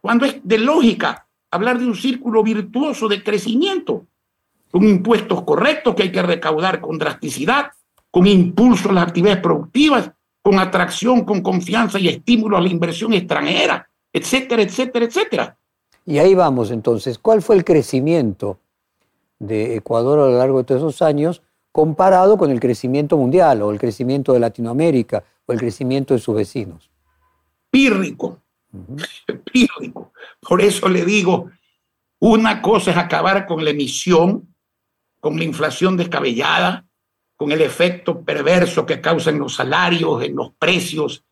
Cuando es de lógica hablar de un círculo virtuoso de crecimiento, con impuestos correctos que hay que recaudar con drasticidad, con impulso a las actividades productivas, con atracción, con confianza y estímulo a la inversión extranjera, etcétera, etcétera, etcétera. Y ahí vamos entonces. ¿Cuál fue el crecimiento de Ecuador a lo largo de todos esos años comparado con el crecimiento mundial o el crecimiento de Latinoamérica o el crecimiento de sus vecinos? Pírrico, pírrico. Por eso le digo, una cosa es acabar con la emisión, con la inflación descabellada, con el efecto perverso que causa en los salarios, en los precios,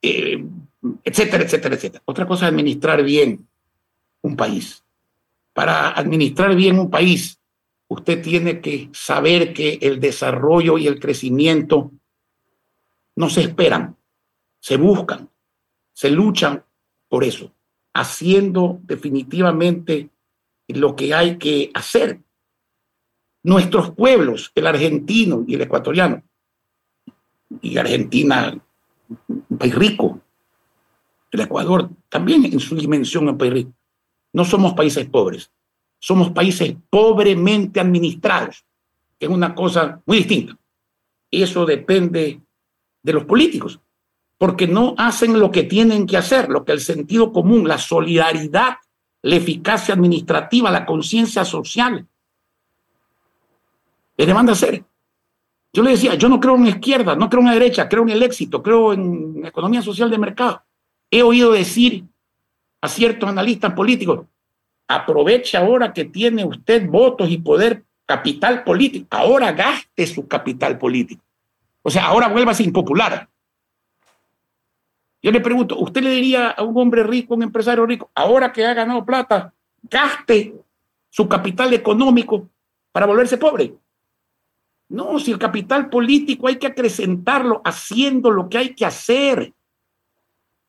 eh, etcétera, etcétera, etcétera. Otra cosa es administrar bien un país. Para administrar bien un país, usted tiene que saber que el desarrollo y el crecimiento no se esperan, se buscan, se luchan por eso, haciendo definitivamente lo que hay que hacer nuestros pueblos, el argentino y el ecuatoriano, y Argentina, un país rico, el Ecuador también en su dimensión un país rico. No somos países pobres, somos países pobremente administrados, que es una cosa muy distinta. Eso depende de los políticos, porque no hacen lo que tienen que hacer, lo que el sentido común, la solidaridad, la eficacia administrativa, la conciencia social, le demanda hacer. Yo le decía, yo no creo en izquierda, no creo en la derecha, creo en el éxito, creo en economía social de mercado. He oído decir a ciertos analistas políticos, aproveche ahora que tiene usted votos y poder, capital político, ahora gaste su capital político. O sea, ahora vuelva impopular. Yo le pregunto, ¿usted le diría a un hombre rico, un empresario rico, ahora que ha ganado plata, gaste su capital económico para volverse pobre? No, si el capital político hay que acrecentarlo haciendo lo que hay que hacer.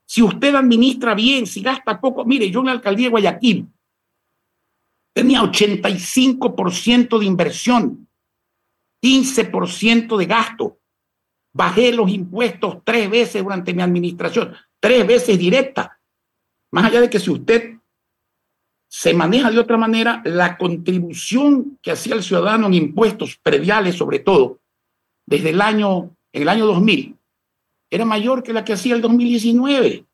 Si usted administra bien, si gasta poco, mire, yo en la alcaldía de Guayaquil tenía 85% de inversión, 15% de gasto. Bajé los impuestos tres veces durante mi administración, tres veces directa. Más allá de que si usted se maneja de otra manera, la contribución que hacía el ciudadano en impuestos prediales, sobre todo, desde el año, en el año 2000, era mayor que la que hacía el 2019.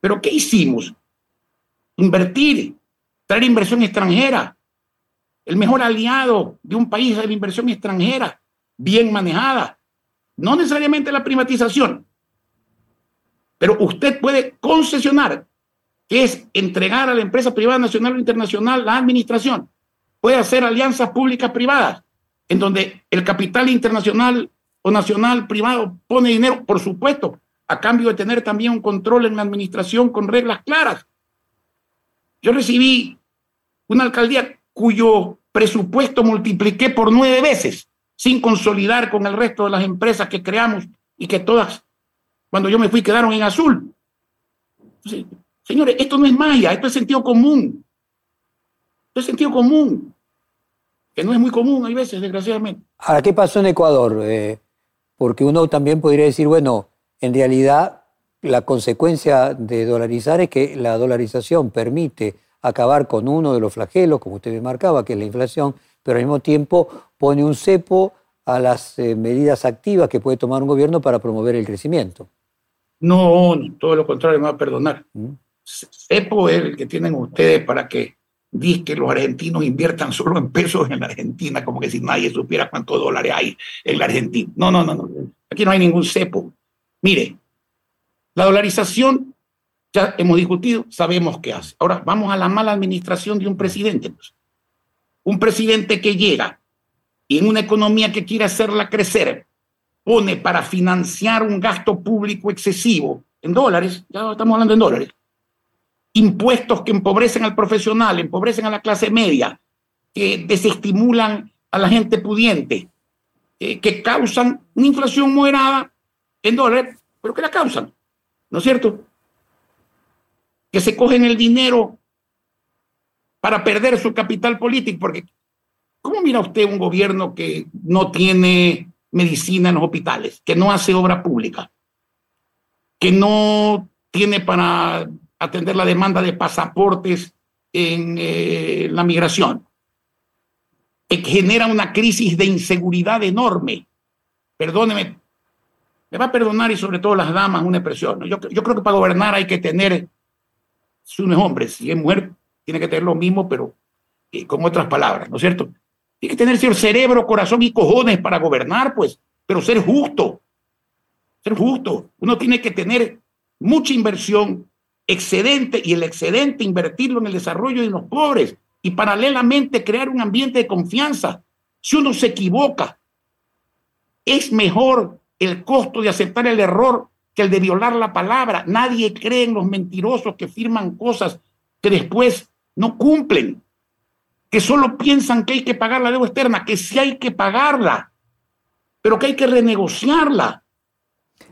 Pero ¿qué hicimos? Invertir, traer inversión extranjera. El mejor aliado de un país es la inversión extranjera, bien manejada. No necesariamente la privatización, pero usted puede concesionar que es entregar a la empresa privada nacional o internacional la administración. Puede hacer alianzas públicas privadas, en donde el capital internacional o nacional privado pone dinero, por supuesto, a cambio de tener también un control en la administración con reglas claras. Yo recibí una alcaldía cuyo presupuesto multipliqué por nueve veces, sin consolidar con el resto de las empresas que creamos y que todas, cuando yo me fui, quedaron en azul. Señores, esto no es magia, esto es sentido común. Esto es sentido común, que no es muy común hay veces, desgraciadamente. Ahora, ¿qué pasó en Ecuador? Eh, porque uno también podría decir, bueno, en realidad la consecuencia de dolarizar es que la dolarización permite acabar con uno de los flagelos, como usted me marcaba, que es la inflación, pero al mismo tiempo pone un cepo a las eh, medidas activas que puede tomar un gobierno para promover el crecimiento. No, todo lo contrario, me va a perdonar. ¿Mm? cepo es el que tienen ustedes para que digan que los argentinos inviertan solo en pesos en la Argentina, como que si nadie supiera cuántos dólares hay en la Argentina. No, no, no, no. Aquí no hay ningún cepo. Mire, la dolarización ya hemos discutido, sabemos qué hace. Ahora vamos a la mala administración de un presidente. Pues. Un presidente que llega y en una economía que quiere hacerla crecer, pone para financiar un gasto público excesivo en dólares, ya estamos hablando en dólares, impuestos que empobrecen al profesional, empobrecen a la clase media, que desestimulan a la gente pudiente, eh, que causan una inflación moderada en dólares, pero que la causan, ¿no es cierto? Que se cogen el dinero para perder su capital político, porque ¿cómo mira usted un gobierno que no tiene medicina en los hospitales, que no hace obra pública, que no tiene para atender la demanda de pasaportes en eh, la migración, que genera una crisis de inseguridad enorme. Perdóneme, me va a perdonar y sobre todo las damas una expresión. Yo, yo creo que para gobernar hay que tener, si uno es hombre, si es mujer, tiene que tener lo mismo, pero eh, con otras palabras, ¿no es cierto? Tiene que tener cerebro, corazón y cojones para gobernar, pues, pero ser justo. Ser justo. Uno tiene que tener mucha inversión, excedente y el excedente invertirlo en el desarrollo de los pobres y paralelamente crear un ambiente de confianza. Si uno se equivoca, es mejor el costo de aceptar el error que el de violar la palabra. Nadie cree en los mentirosos que firman cosas que después no cumplen, que solo piensan que hay que pagar la deuda externa, que sí hay que pagarla, pero que hay que renegociarla.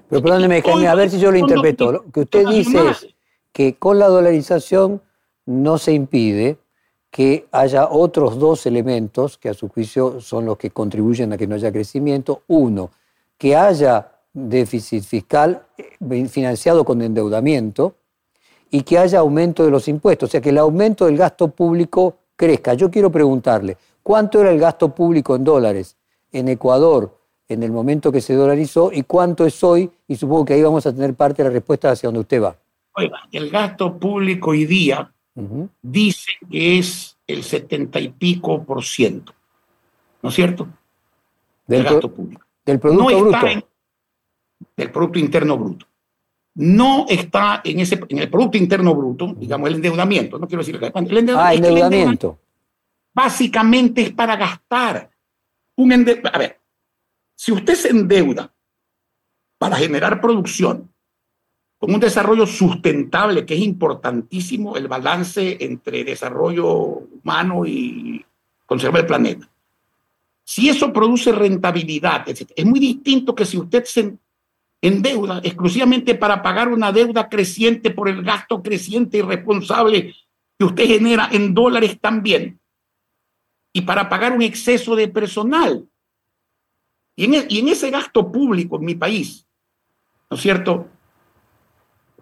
Pero perdóneme, Jaime, a ver si yo lo interpreto. Lo que usted dice es que con la dolarización no se impide que haya otros dos elementos que a su juicio son los que contribuyen a que no haya crecimiento. Uno, que haya déficit fiscal eh, financiado con endeudamiento y que haya aumento de los impuestos, o sea, que el aumento del gasto público crezca. Yo quiero preguntarle, ¿cuánto era el gasto público en dólares en Ecuador en el momento que se dolarizó y cuánto es hoy? Y supongo que ahí vamos a tener parte de la respuesta hacia donde usted va. Oiga, el gasto público hoy día dice que es el setenta y pico por ciento, ¿no es cierto? Del gasto público. Del Producto Bruto. del Producto Interno Bruto. No está en, ese, en el Producto Interno Bruto, digamos, el endeudamiento, no quiero decir el endeudamiento. Ah, endeudamiento. Básicamente es para gastar. Un a ver, si usted se endeuda para generar producción, con un desarrollo sustentable, que es importantísimo el balance entre desarrollo humano y conservar el planeta. Si eso produce rentabilidad, etc. Es muy distinto que si usted se endeuda exclusivamente para pagar una deuda creciente por el gasto creciente y responsable que usted genera en dólares también, y para pagar un exceso de personal. Y en, e, y en ese gasto público en mi país, ¿no es cierto?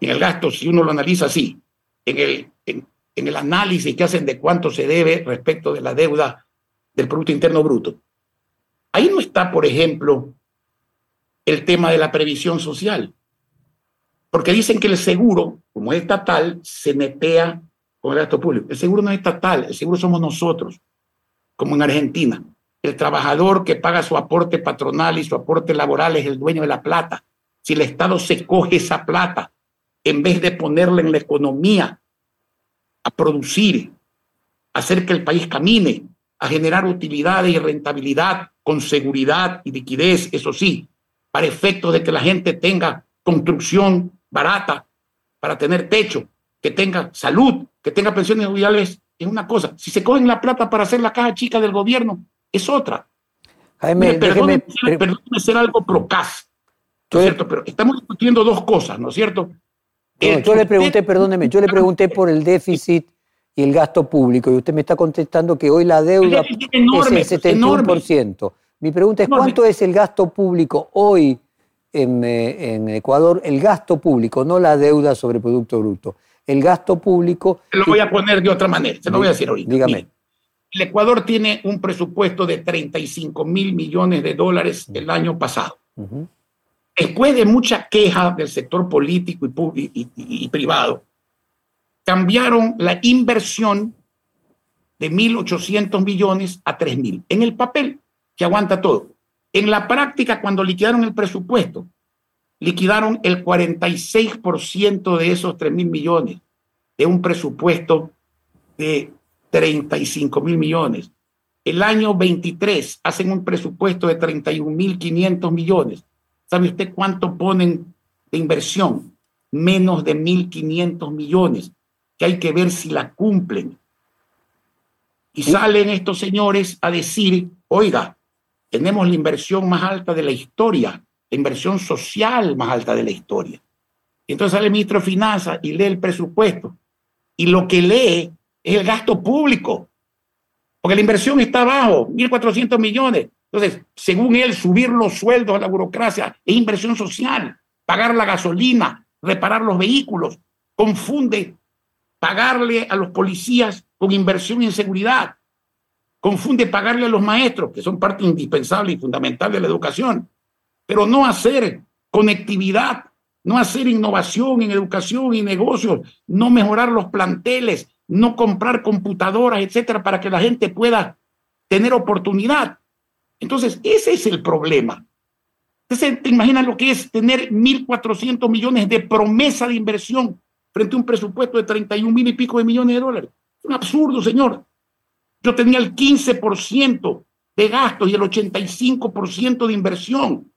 En el gasto, si uno lo analiza así, en el, en, en el análisis que hacen de cuánto se debe respecto de la deuda del Producto Interno Bruto. Ahí no está, por ejemplo, el tema de la previsión social, porque dicen que el seguro, como es estatal, se netea con el gasto público. El seguro no es estatal, el seguro somos nosotros, como en Argentina. El trabajador que paga su aporte patronal y su aporte laboral es el dueño de la plata. Si el Estado se coge esa plata, en vez de ponerla en la economía, a producir, a hacer que el país camine, a generar utilidades y rentabilidad con seguridad y liquidez, eso sí, para efectos de que la gente tenga construcción barata, para tener techo, que tenga salud, que tenga pensiones jubilables, es una cosa. Si se cogen la plata para hacer la caja chica del gobierno, es otra. Jaime, perdóneme, ser algo procaz, ¿no es cierto? Pero estamos discutiendo dos cosas, ¿no es cierto? yo le pregunté, perdóneme, yo le pregunté por el déficit y el gasto público y usted me está contestando que hoy la deuda es el 71%. Mi pregunta es, ¿cuánto es el gasto público hoy en, eh, en, Ecuador? El gasto público, no la deuda sobre Producto Bruto. El gasto público... Se lo voy a poner de otra manera, se lo voy a decir ahorita. Dígame. el Ecuador tiene un presupuesto de 35 mil millones de dólares el año pasado. Después de mucha queja del sector político y, privado, cambiaron la inversión de 1.800 millones a 3.000 en el papel, que aguanta todo. En la práctica, cuando liquidaron el presupuesto, liquidaron el 46% de esos 3.000 millones de un presupuesto de 35 mil millones. El año 23 hacen un presupuesto de 31.500 millones ¿Sabe usted cuánto ponen de inversión? Menos de 1.500 millones, que hay que ver si la cumplen. Y salen estos señores a decir, oiga, tenemos la inversión más alta de la historia, la inversión social más alta de la historia. Y entonces sale el ministro de Finanzas y lee el presupuesto. Y lo que lee es el gasto público, porque la inversión está abajo, 1.400 millones. Entonces, según él, subir los sueldos a la burocracia es inversión social, pagar la gasolina, reparar los vehículos, confunde pagarle a los policías con inversión en seguridad, confunde pagarle a los maestros, que son parte indispensable y fundamental de la educación, pero no hacer conectividad, no hacer innovación en educación y negocios, no mejorar los planteles, no comprar computadoras, etcétera, para que la gente pueda tener oportunidad. Entonces, ese es el problema. Entonces, ¿te imaginas lo que es tener 1.400 millones de promesa de inversión frente a un presupuesto de 31 mil y pico de millones de dólares? Es un absurdo, señor. Yo tenía el 15% de gastos y el 85% de inversión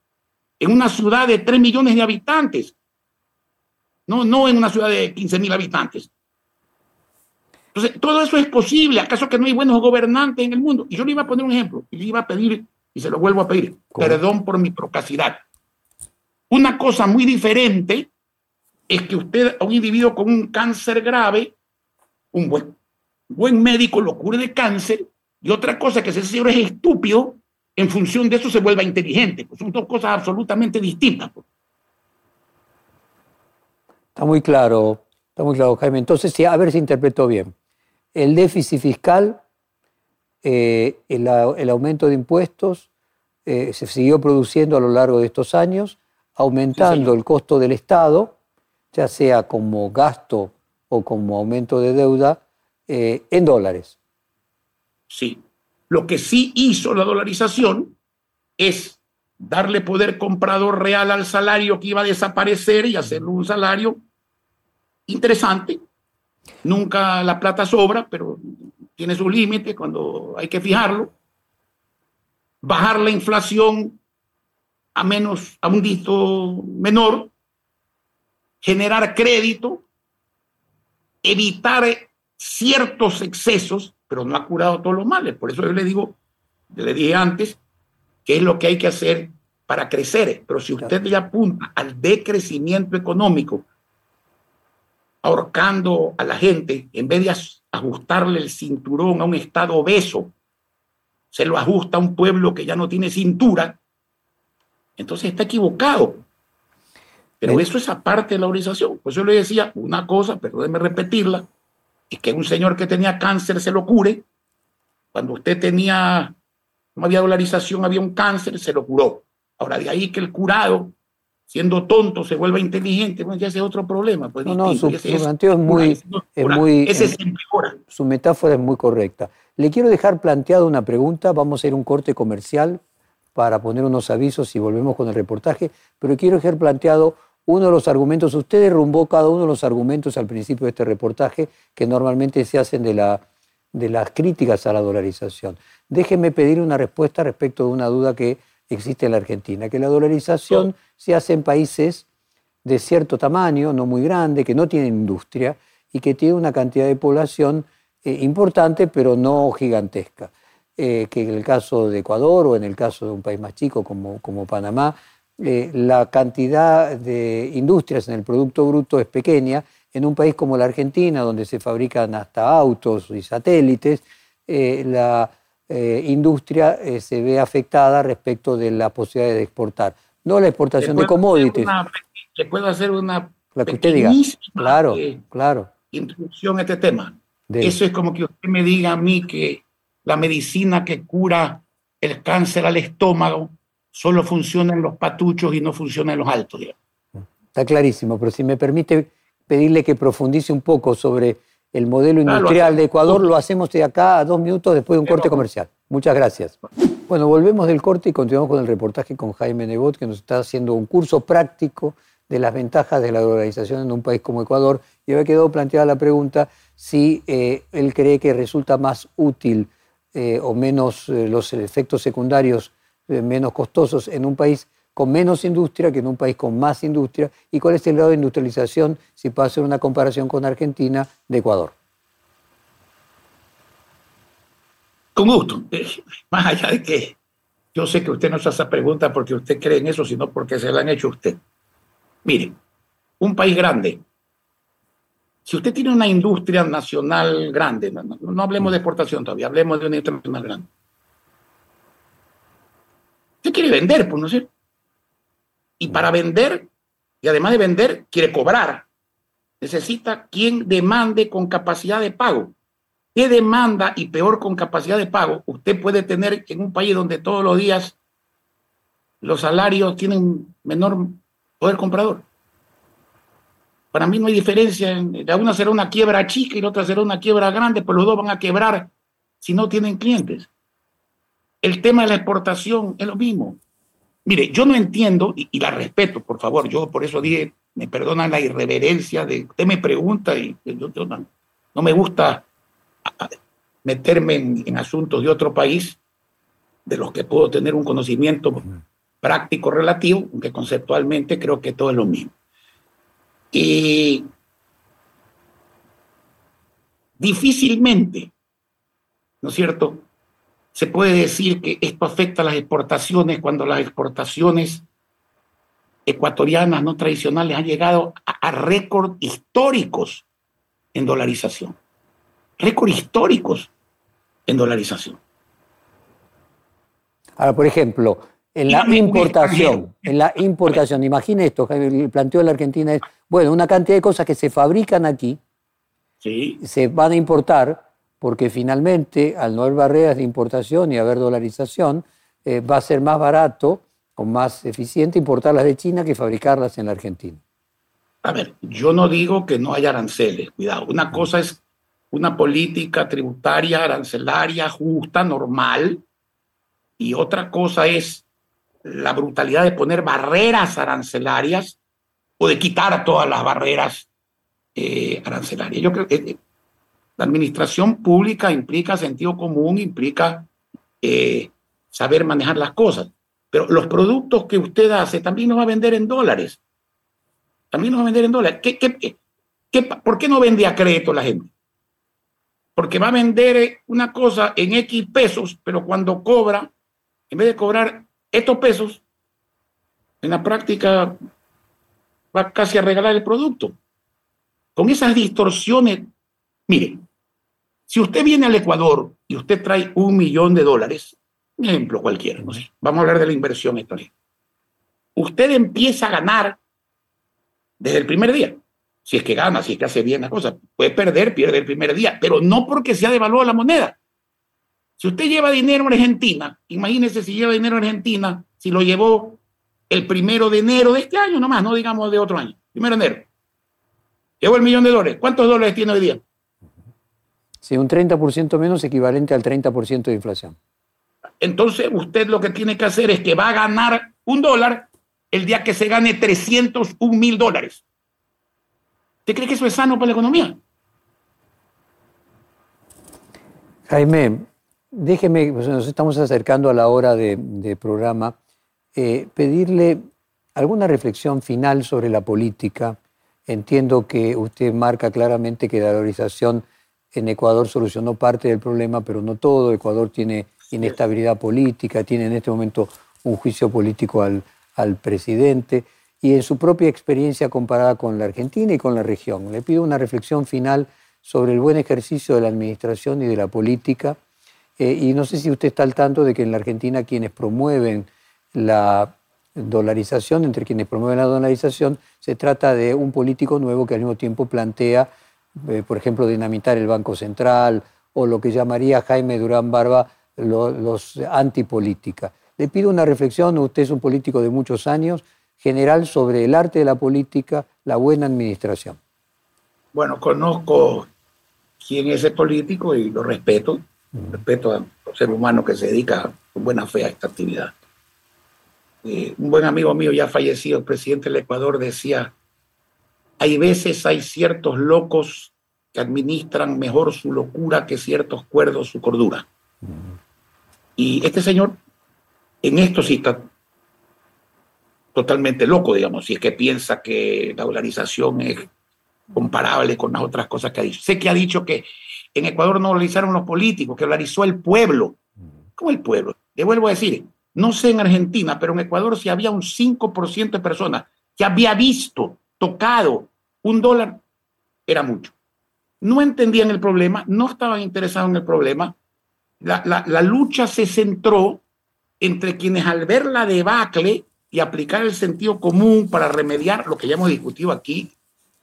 en una ciudad de 3 millones de habitantes. No, no en una ciudad de 15 mil habitantes. Entonces, todo eso es posible. ¿Acaso que no hay buenos gobernantes en el mundo? Y yo le iba a poner un ejemplo y le iba a pedir, y se lo vuelvo a pedir, perdón por mi procacidad. Una cosa muy diferente es que usted a un individuo con un cáncer grave, un buen, buen médico lo cure de cáncer, y otra cosa que ese señor es estúpido, en función de eso se vuelva inteligente. Pues son dos cosas absolutamente distintas. Pues. Está muy claro, está muy claro, Jaime. Entonces, a ver si interpretó bien el déficit fiscal, eh, el, aumento de impuestos eh, se siguió produciendo a lo largo de estos años, aumentando el costo del Estado, ya sea como gasto o como aumento de deuda, eh, en dólares. Sí. Lo que sí hizo la dolarización es darle poder comprador real al salario que iba a desaparecer y hacerlo un salario interesante, Nunca la plata sobra, pero tiene su límite cuando hay que fijarlo. Bajar la inflación a menos, a un dígito menor, generar crédito, evitar ciertos excesos, pero no ha curado todos los males. Por eso yo le digo le dije antes, qué es lo que hay que hacer para crecer. Pero si usted le apunta al decrecimiento económico, ahorcando a la gente, en vez de ajustarle el cinturón a un Estado obeso, se lo ajusta a un pueblo que ya no tiene cintura, entonces está equivocado. Pero eso es aparte de la organización. Pues yo le decía una cosa, perdóneme repetirla, es que un señor que tenía cáncer se lo cure. Cuando usted tenía, no había dolarización, había un cáncer, se lo curó. Ahora, de ahí que el curado, siendo tonto, se vuelva inteligente, bueno, ya ese es otro problema. Pues, no, no, su, planteo es muy... Es muy ese Su metáfora es muy correcta. Le quiero dejar planteada una pregunta, vamos a ir a un corte comercial para poner unos avisos y volvemos con el reportaje, pero quiero dejar planteado uno de los argumentos, usted derrumbó cada uno de los argumentos al principio de este reportaje que normalmente se hacen de, la, de las críticas a la dolarización. Déjeme pedir una respuesta respecto de una duda que existe en la Argentina, que la dolarización se hace en países de cierto tamaño, no muy grande, que no tienen industria y que tienen una cantidad de población eh, importante, pero no gigantesca. Eh, que en el caso de Ecuador o en el caso de un país más chico como, como Panamá, eh, la cantidad de industrias en el Producto Bruto es pequeña. En un país como la Argentina, donde se fabrican hasta autos y satélites, eh, la eh, industria se ve afectada respecto de la posibilidad de exportar. No la exportación de commodities. ¿Le puedo hacer una la que usted diga. Claro, claro. introducción a este tema? Eso es como que usted me diga a mí que la medicina que cura el cáncer al estómago solo funcionan los patuchos y no funcionan los altos. Está clarísimo, pero si me permite pedirle que profundice un poco sobre el modelo industrial de Ecuador, lo hacemos de acá a dos minutos después de un corte comercial. Muchas gracias. Bueno, volvemos del corte y continuamos con el reportaje con Jaime Nebot, que nos está haciendo un curso práctico de las ventajas de la dolarización en un país como Ecuador. Y había quedado planteada la pregunta si eh, él cree que resulta más útil eh, o menos eh, los efectos secundarios menos costosos en un país con menos industria que en un país con más industria y cuál es el grado de industrialización, si puede hacer una comparación con Argentina, de Ecuador. Con gusto. Eh, más allá de que yo sé que usted no se hace esa pregunta porque usted cree en eso, sino porque se la han hecho usted. Mire, un país grande, si usted tiene una industria nacional grande, no, no hablemos de exportación todavía, hablemos de una industria nacional grande Usted quiere vender, pues no sé. Y para vender, y además de vender, quiere cobrar. Necesita quien demande con capacidad de pago. ¿Qué demanda y peor con capacidad de pago usted puede tener en un país donde todos los días los salarios tienen menor poder comprador? Para mí no hay diferencia. La una será una quiebra chica y la otra será una quiebra grande, pues los dos van a quebrar si no tienen clientes. El tema de la exportación es lo mismo. Mire, yo no entiendo, y, la respeto, por favor, yo por eso dije, me perdonan la irreverencia de, usted me pregunta y yo, no, me gusta meterme en, asuntos de otro país de los que puedo tener un conocimiento práctico relativo, aunque conceptualmente creo que todo es lo mismo. Y difícilmente, ¿no es cierto? Se puede decir que esto afecta a las exportaciones cuando las exportaciones ecuatorianas no tradicionales han llegado a, récord históricos en dolarización. Récord históricos en dolarización. Ahora, por ejemplo, en la importación, en la importación, imagine esto, el planteo de la Argentina es, bueno, una cantidad de cosas que se fabrican aquí, sí. se van a importar, porque finalmente, al no haber barreras de importación y haber dolarización, eh, va a ser más barato o más eficiente importarlas de China que fabricarlas en la Argentina. A ver, yo no digo que no haya aranceles, cuidado. Una cosa es una política tributaria, arancelaria, justa, normal, y otra cosa es la brutalidad de poner barreras arancelarias o de quitar todas las barreras eh, arancelarias. Yo creo que eh, la administración pública implica sentido común, implica eh, saber manejar las cosas. Pero los productos que usted hace también los va a vender en dólares. También los va a vender en dólares. ¿Qué, por qué no vende a crédito la gente? porque va a vender una cosa en X pesos, pero cuando cobra, en vez de cobrar estos pesos, en la práctica va casi a regalar el producto. Con esas distorsiones, mire, si usted viene al Ecuador y usted trae un millón de dólares, un ejemplo cualquiera, no sé, vamos a hablar de la inversión esta Usted empieza a ganar desde el primer día. Si es que gana, si es que hace bien la cosa. Puede perder, pierde el primer día, pero no porque se ha devaluado la moneda. Si usted lleva dinero en Argentina, imagínese si lleva dinero en Argentina, si lo llevó el primero de enero de este año nomás, no digamos de otro año, primero de enero. Llevó el millón de dólares. ¿Cuántos dólares tiene hoy día? Sí, un 30% menos equivalente al 30% de inflación. Entonces, usted lo que tiene que hacer es que va a ganar un dólar el día que se gane 301 mil dólares. ¿Usted cree que eso es sano para la economía? Jaime, déjeme, pues nos estamos acercando a la hora de, programa, eh, pedirle alguna reflexión final sobre la política. Entiendo que usted marca claramente que la dolarización en Ecuador solucionó parte del problema, pero no todo. Ecuador tiene inestabilidad política, tiene en este momento un juicio político al, al presidente y en su propia experiencia comparada con la Argentina y con la región. Le pido una reflexión final sobre el buen ejercicio de la administración y de la política. Eh, y no sé si usted está al tanto de que en la Argentina quienes promueven la dolarización, entre quienes promueven la dolarización, se trata de un político nuevo que al mismo tiempo plantea, eh, por ejemplo, dinamitar el Banco Central o lo que llamaría Jaime Durán Barba los antipolítica. Le pido una reflexión, usted es un político de muchos años, general sobre el arte de la política, la buena administración. Bueno, conozco quién es el político y lo respeto. Respeto al ser humano que se dedica con buena fe a esta actividad. Eh, un buen amigo mío ya fallecido, el presidente del Ecuador, decía, hay veces hay ciertos locos que administran mejor su locura que ciertos cuerdos su cordura. Y este señor en esto sí está totalmente loco, digamos, si es que piensa que la dolarización es comparable con las otras cosas que ha dicho. Sé que ha dicho que en Ecuador no dolarizaron los políticos, que dolarizó el pueblo. ¿Cómo el pueblo? Le vuelvo a decir, no sé en Argentina, pero en Ecuador si había un 5% de personas que había visto, tocado un dólar, era mucho. No entendían el problema, no estaban interesados en el problema. La, la lucha se centró entre quienes al ver la debacle y aplicar el sentido común para remediar lo que ya hemos discutido aquí,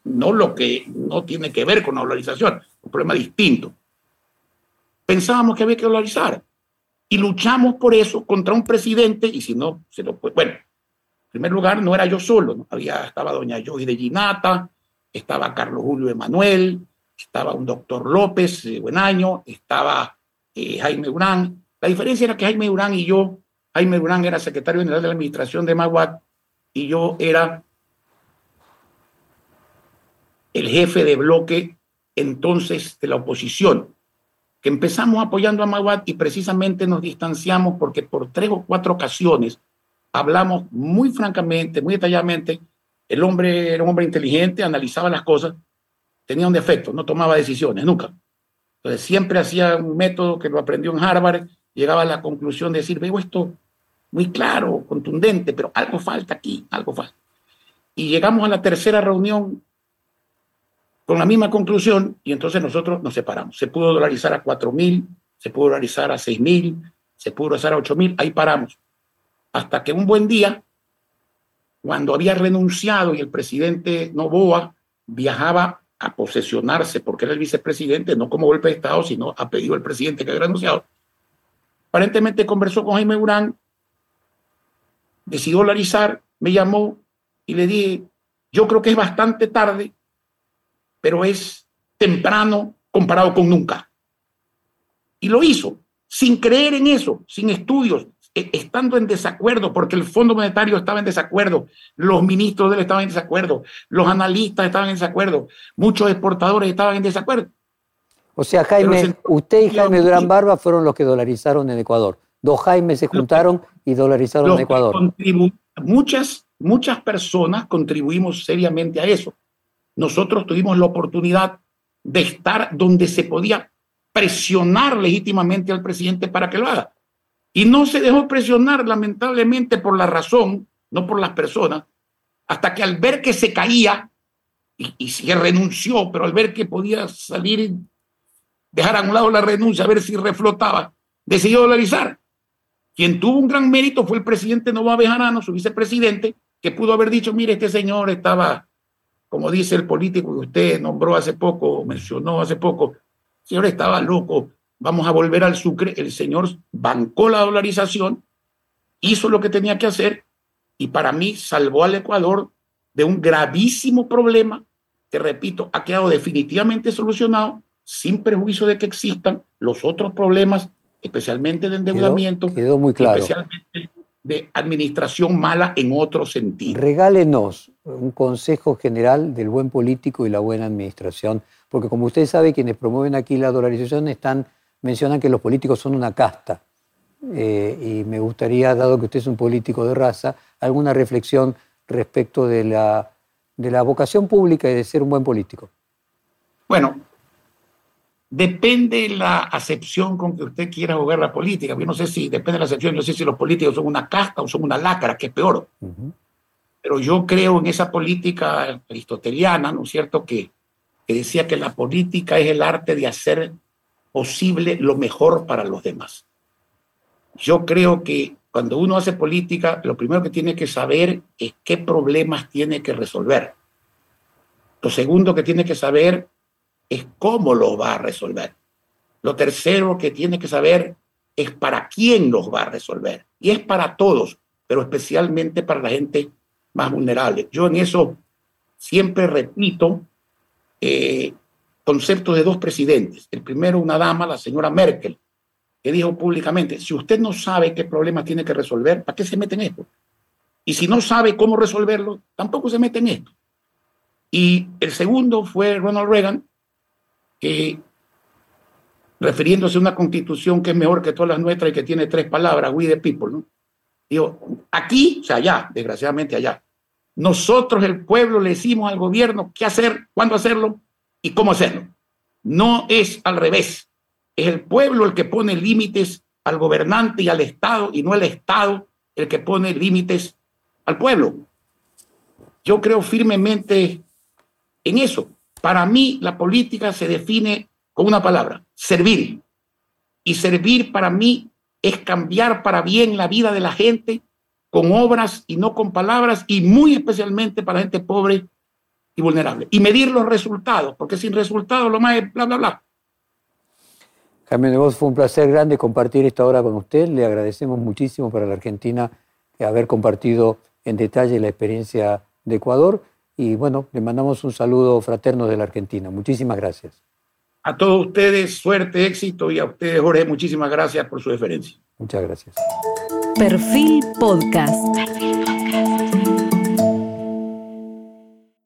no lo que no tiene que ver con la dolarización, un problema distinto. Pensábamos que había que dolarizar y luchamos por eso contra un presidente y si no, se lo puede. Bueno, en primer lugar, no era yo solo, Había, estaba doña Joy de Ginata, estaba Carlos Julio Emanuel, estaba un doctor López, eh, buen año, estaba eh, Jaime Durán. La diferencia era que Jaime Durán y yo Jaime Durán era secretario general de la administración de Maguat y yo era el jefe de bloque entonces de la oposición, que empezamos apoyando a Maguat y precisamente nos distanciamos porque por tres o cuatro ocasiones hablamos muy francamente, muy detalladamente. El hombre era un hombre inteligente, analizaba las cosas, tenía un defecto, no tomaba decisiones, nunca. Entonces siempre hacía un método que lo aprendió en Harvard, llegaba a la conclusión de decir, veo esto muy claro, contundente, pero algo falta aquí, algo falta. Y llegamos a la tercera reunión con la misma conclusión y entonces nosotros nos separamos. Se pudo dolarizar a 4 mil, se pudo dolarizar a 6 mil, se pudo dolarizar a 8 mil, ahí paramos. Hasta que un buen día, cuando había renunciado y el presidente Novoa viajaba a posesionarse porque era el vicepresidente, no como golpe de Estado, sino a pedido el presidente que había renunciado, aparentemente conversó con Jaime Urán decidió dolarizar, me llamó y le dije, yo creo que es bastante tarde, pero es temprano comparado con nunca. Y lo hizo, sin creer en eso, sin estudios, estando en desacuerdo, porque el Fondo Monetario estaba en desacuerdo, los ministros de él estaban en desacuerdo, los analistas estaban en desacuerdo, muchos exportadores estaban en desacuerdo. O sea, Jaime, usted y Jaime Durán Barba fueron los que dolarizaron en Ecuador. Dos Jaime se juntaron y dolarizaron en Ecuador. Muchas, muchas personas contribuimos seriamente a eso. Nosotros tuvimos la oportunidad de estar donde se podía presionar legítimamente al presidente para que lo haga. Y no se dejó presionar, lamentablemente, por la razón, no por las personas, hasta que al ver que se caía y, y se renunció, pero al ver que podía salir, dejar a un lado la renuncia, a ver si reflotaba, decidió dolarizar. Quien tuvo un gran mérito fue el presidente Nova Bejarano, su vicepresidente, que pudo haber dicho, mire, este señor estaba, como dice el político que usted nombró hace poco, mencionó hace poco, el señor estaba loco, vamos a volver al sucre. El señor bancó la dolarización, hizo lo que tenía que hacer y para mí salvó al Ecuador de un gravísimo problema que, repito, ha quedado definitivamente solucionado sin perjuicio de que existan los otros problemas especialmente de endeudamiento, quedó, muy claro. especialmente de administración mala en otro sentido. Regálenos un consejo general del buen político y la buena administración, porque como usted sabe, quienes promueven aquí la dolarización están, mencionan que los políticos son una casta. Eh, y me gustaría, dado que usted es un político de raza, alguna reflexión respecto de la, de la vocación pública y de ser un buen político. Bueno, Depende la acepción con que usted quiera jugar la política. Yo no sé si, depende de la acepción, no sé si los políticos son una casta o son una lácara, que es peor. Pero yo creo en esa política aristoteliana, ¿no es cierto?, que, que decía que la política es el arte de hacer posible lo mejor para los demás. Yo creo que cuando uno hace política, lo primero que tiene que saber es qué problemas tiene que resolver. Lo segundo que tiene que saber es cómo lo va a resolver. Lo tercero que tiene que saber es para quién los va a resolver. Y es para todos, pero especialmente para la gente más vulnerable. Yo en eso siempre repito eh, conceptos de dos presidentes. El primero, una dama, la señora Merkel, que dijo públicamente, si usted no sabe qué problemas tiene que resolver, ¿para qué se mete en esto? Y si no sabe cómo resolverlo, tampoco se mete en esto. Y el segundo fue Ronald Reagan, que refiriéndose a una constitución que es mejor que todas las nuestras y que tiene tres palabras, we the people, ¿no? Digo, aquí, o sea, allá, desgraciadamente allá, nosotros el pueblo le decimos al gobierno qué hacer, cuándo hacerlo y cómo hacerlo. No es al revés. Es el pueblo el que pone límites al gobernante y al Estado y no el Estado el que pone límites al pueblo. Yo creo firmemente en eso. Para mí la política se define con una palabra, servir. Y servir para mí es cambiar para bien la vida de la gente con obras y no con palabras y muy especialmente para gente pobre y vulnerable. Y medir los resultados, porque sin resultados lo más es bla, bla, bla. Jaime de Voz, fue un placer grande compartir esta hora con usted. Le agradecemos muchísimo para la Argentina haber compartido en detalle la experiencia de Ecuador. Y bueno, le mandamos un saludo fraterno de la Argentina. Muchísimas gracias. A todos ustedes, suerte, éxito y a ustedes, Jorge, muchísimas gracias por su deferencia. Muchas gracias. Perfil Podcast.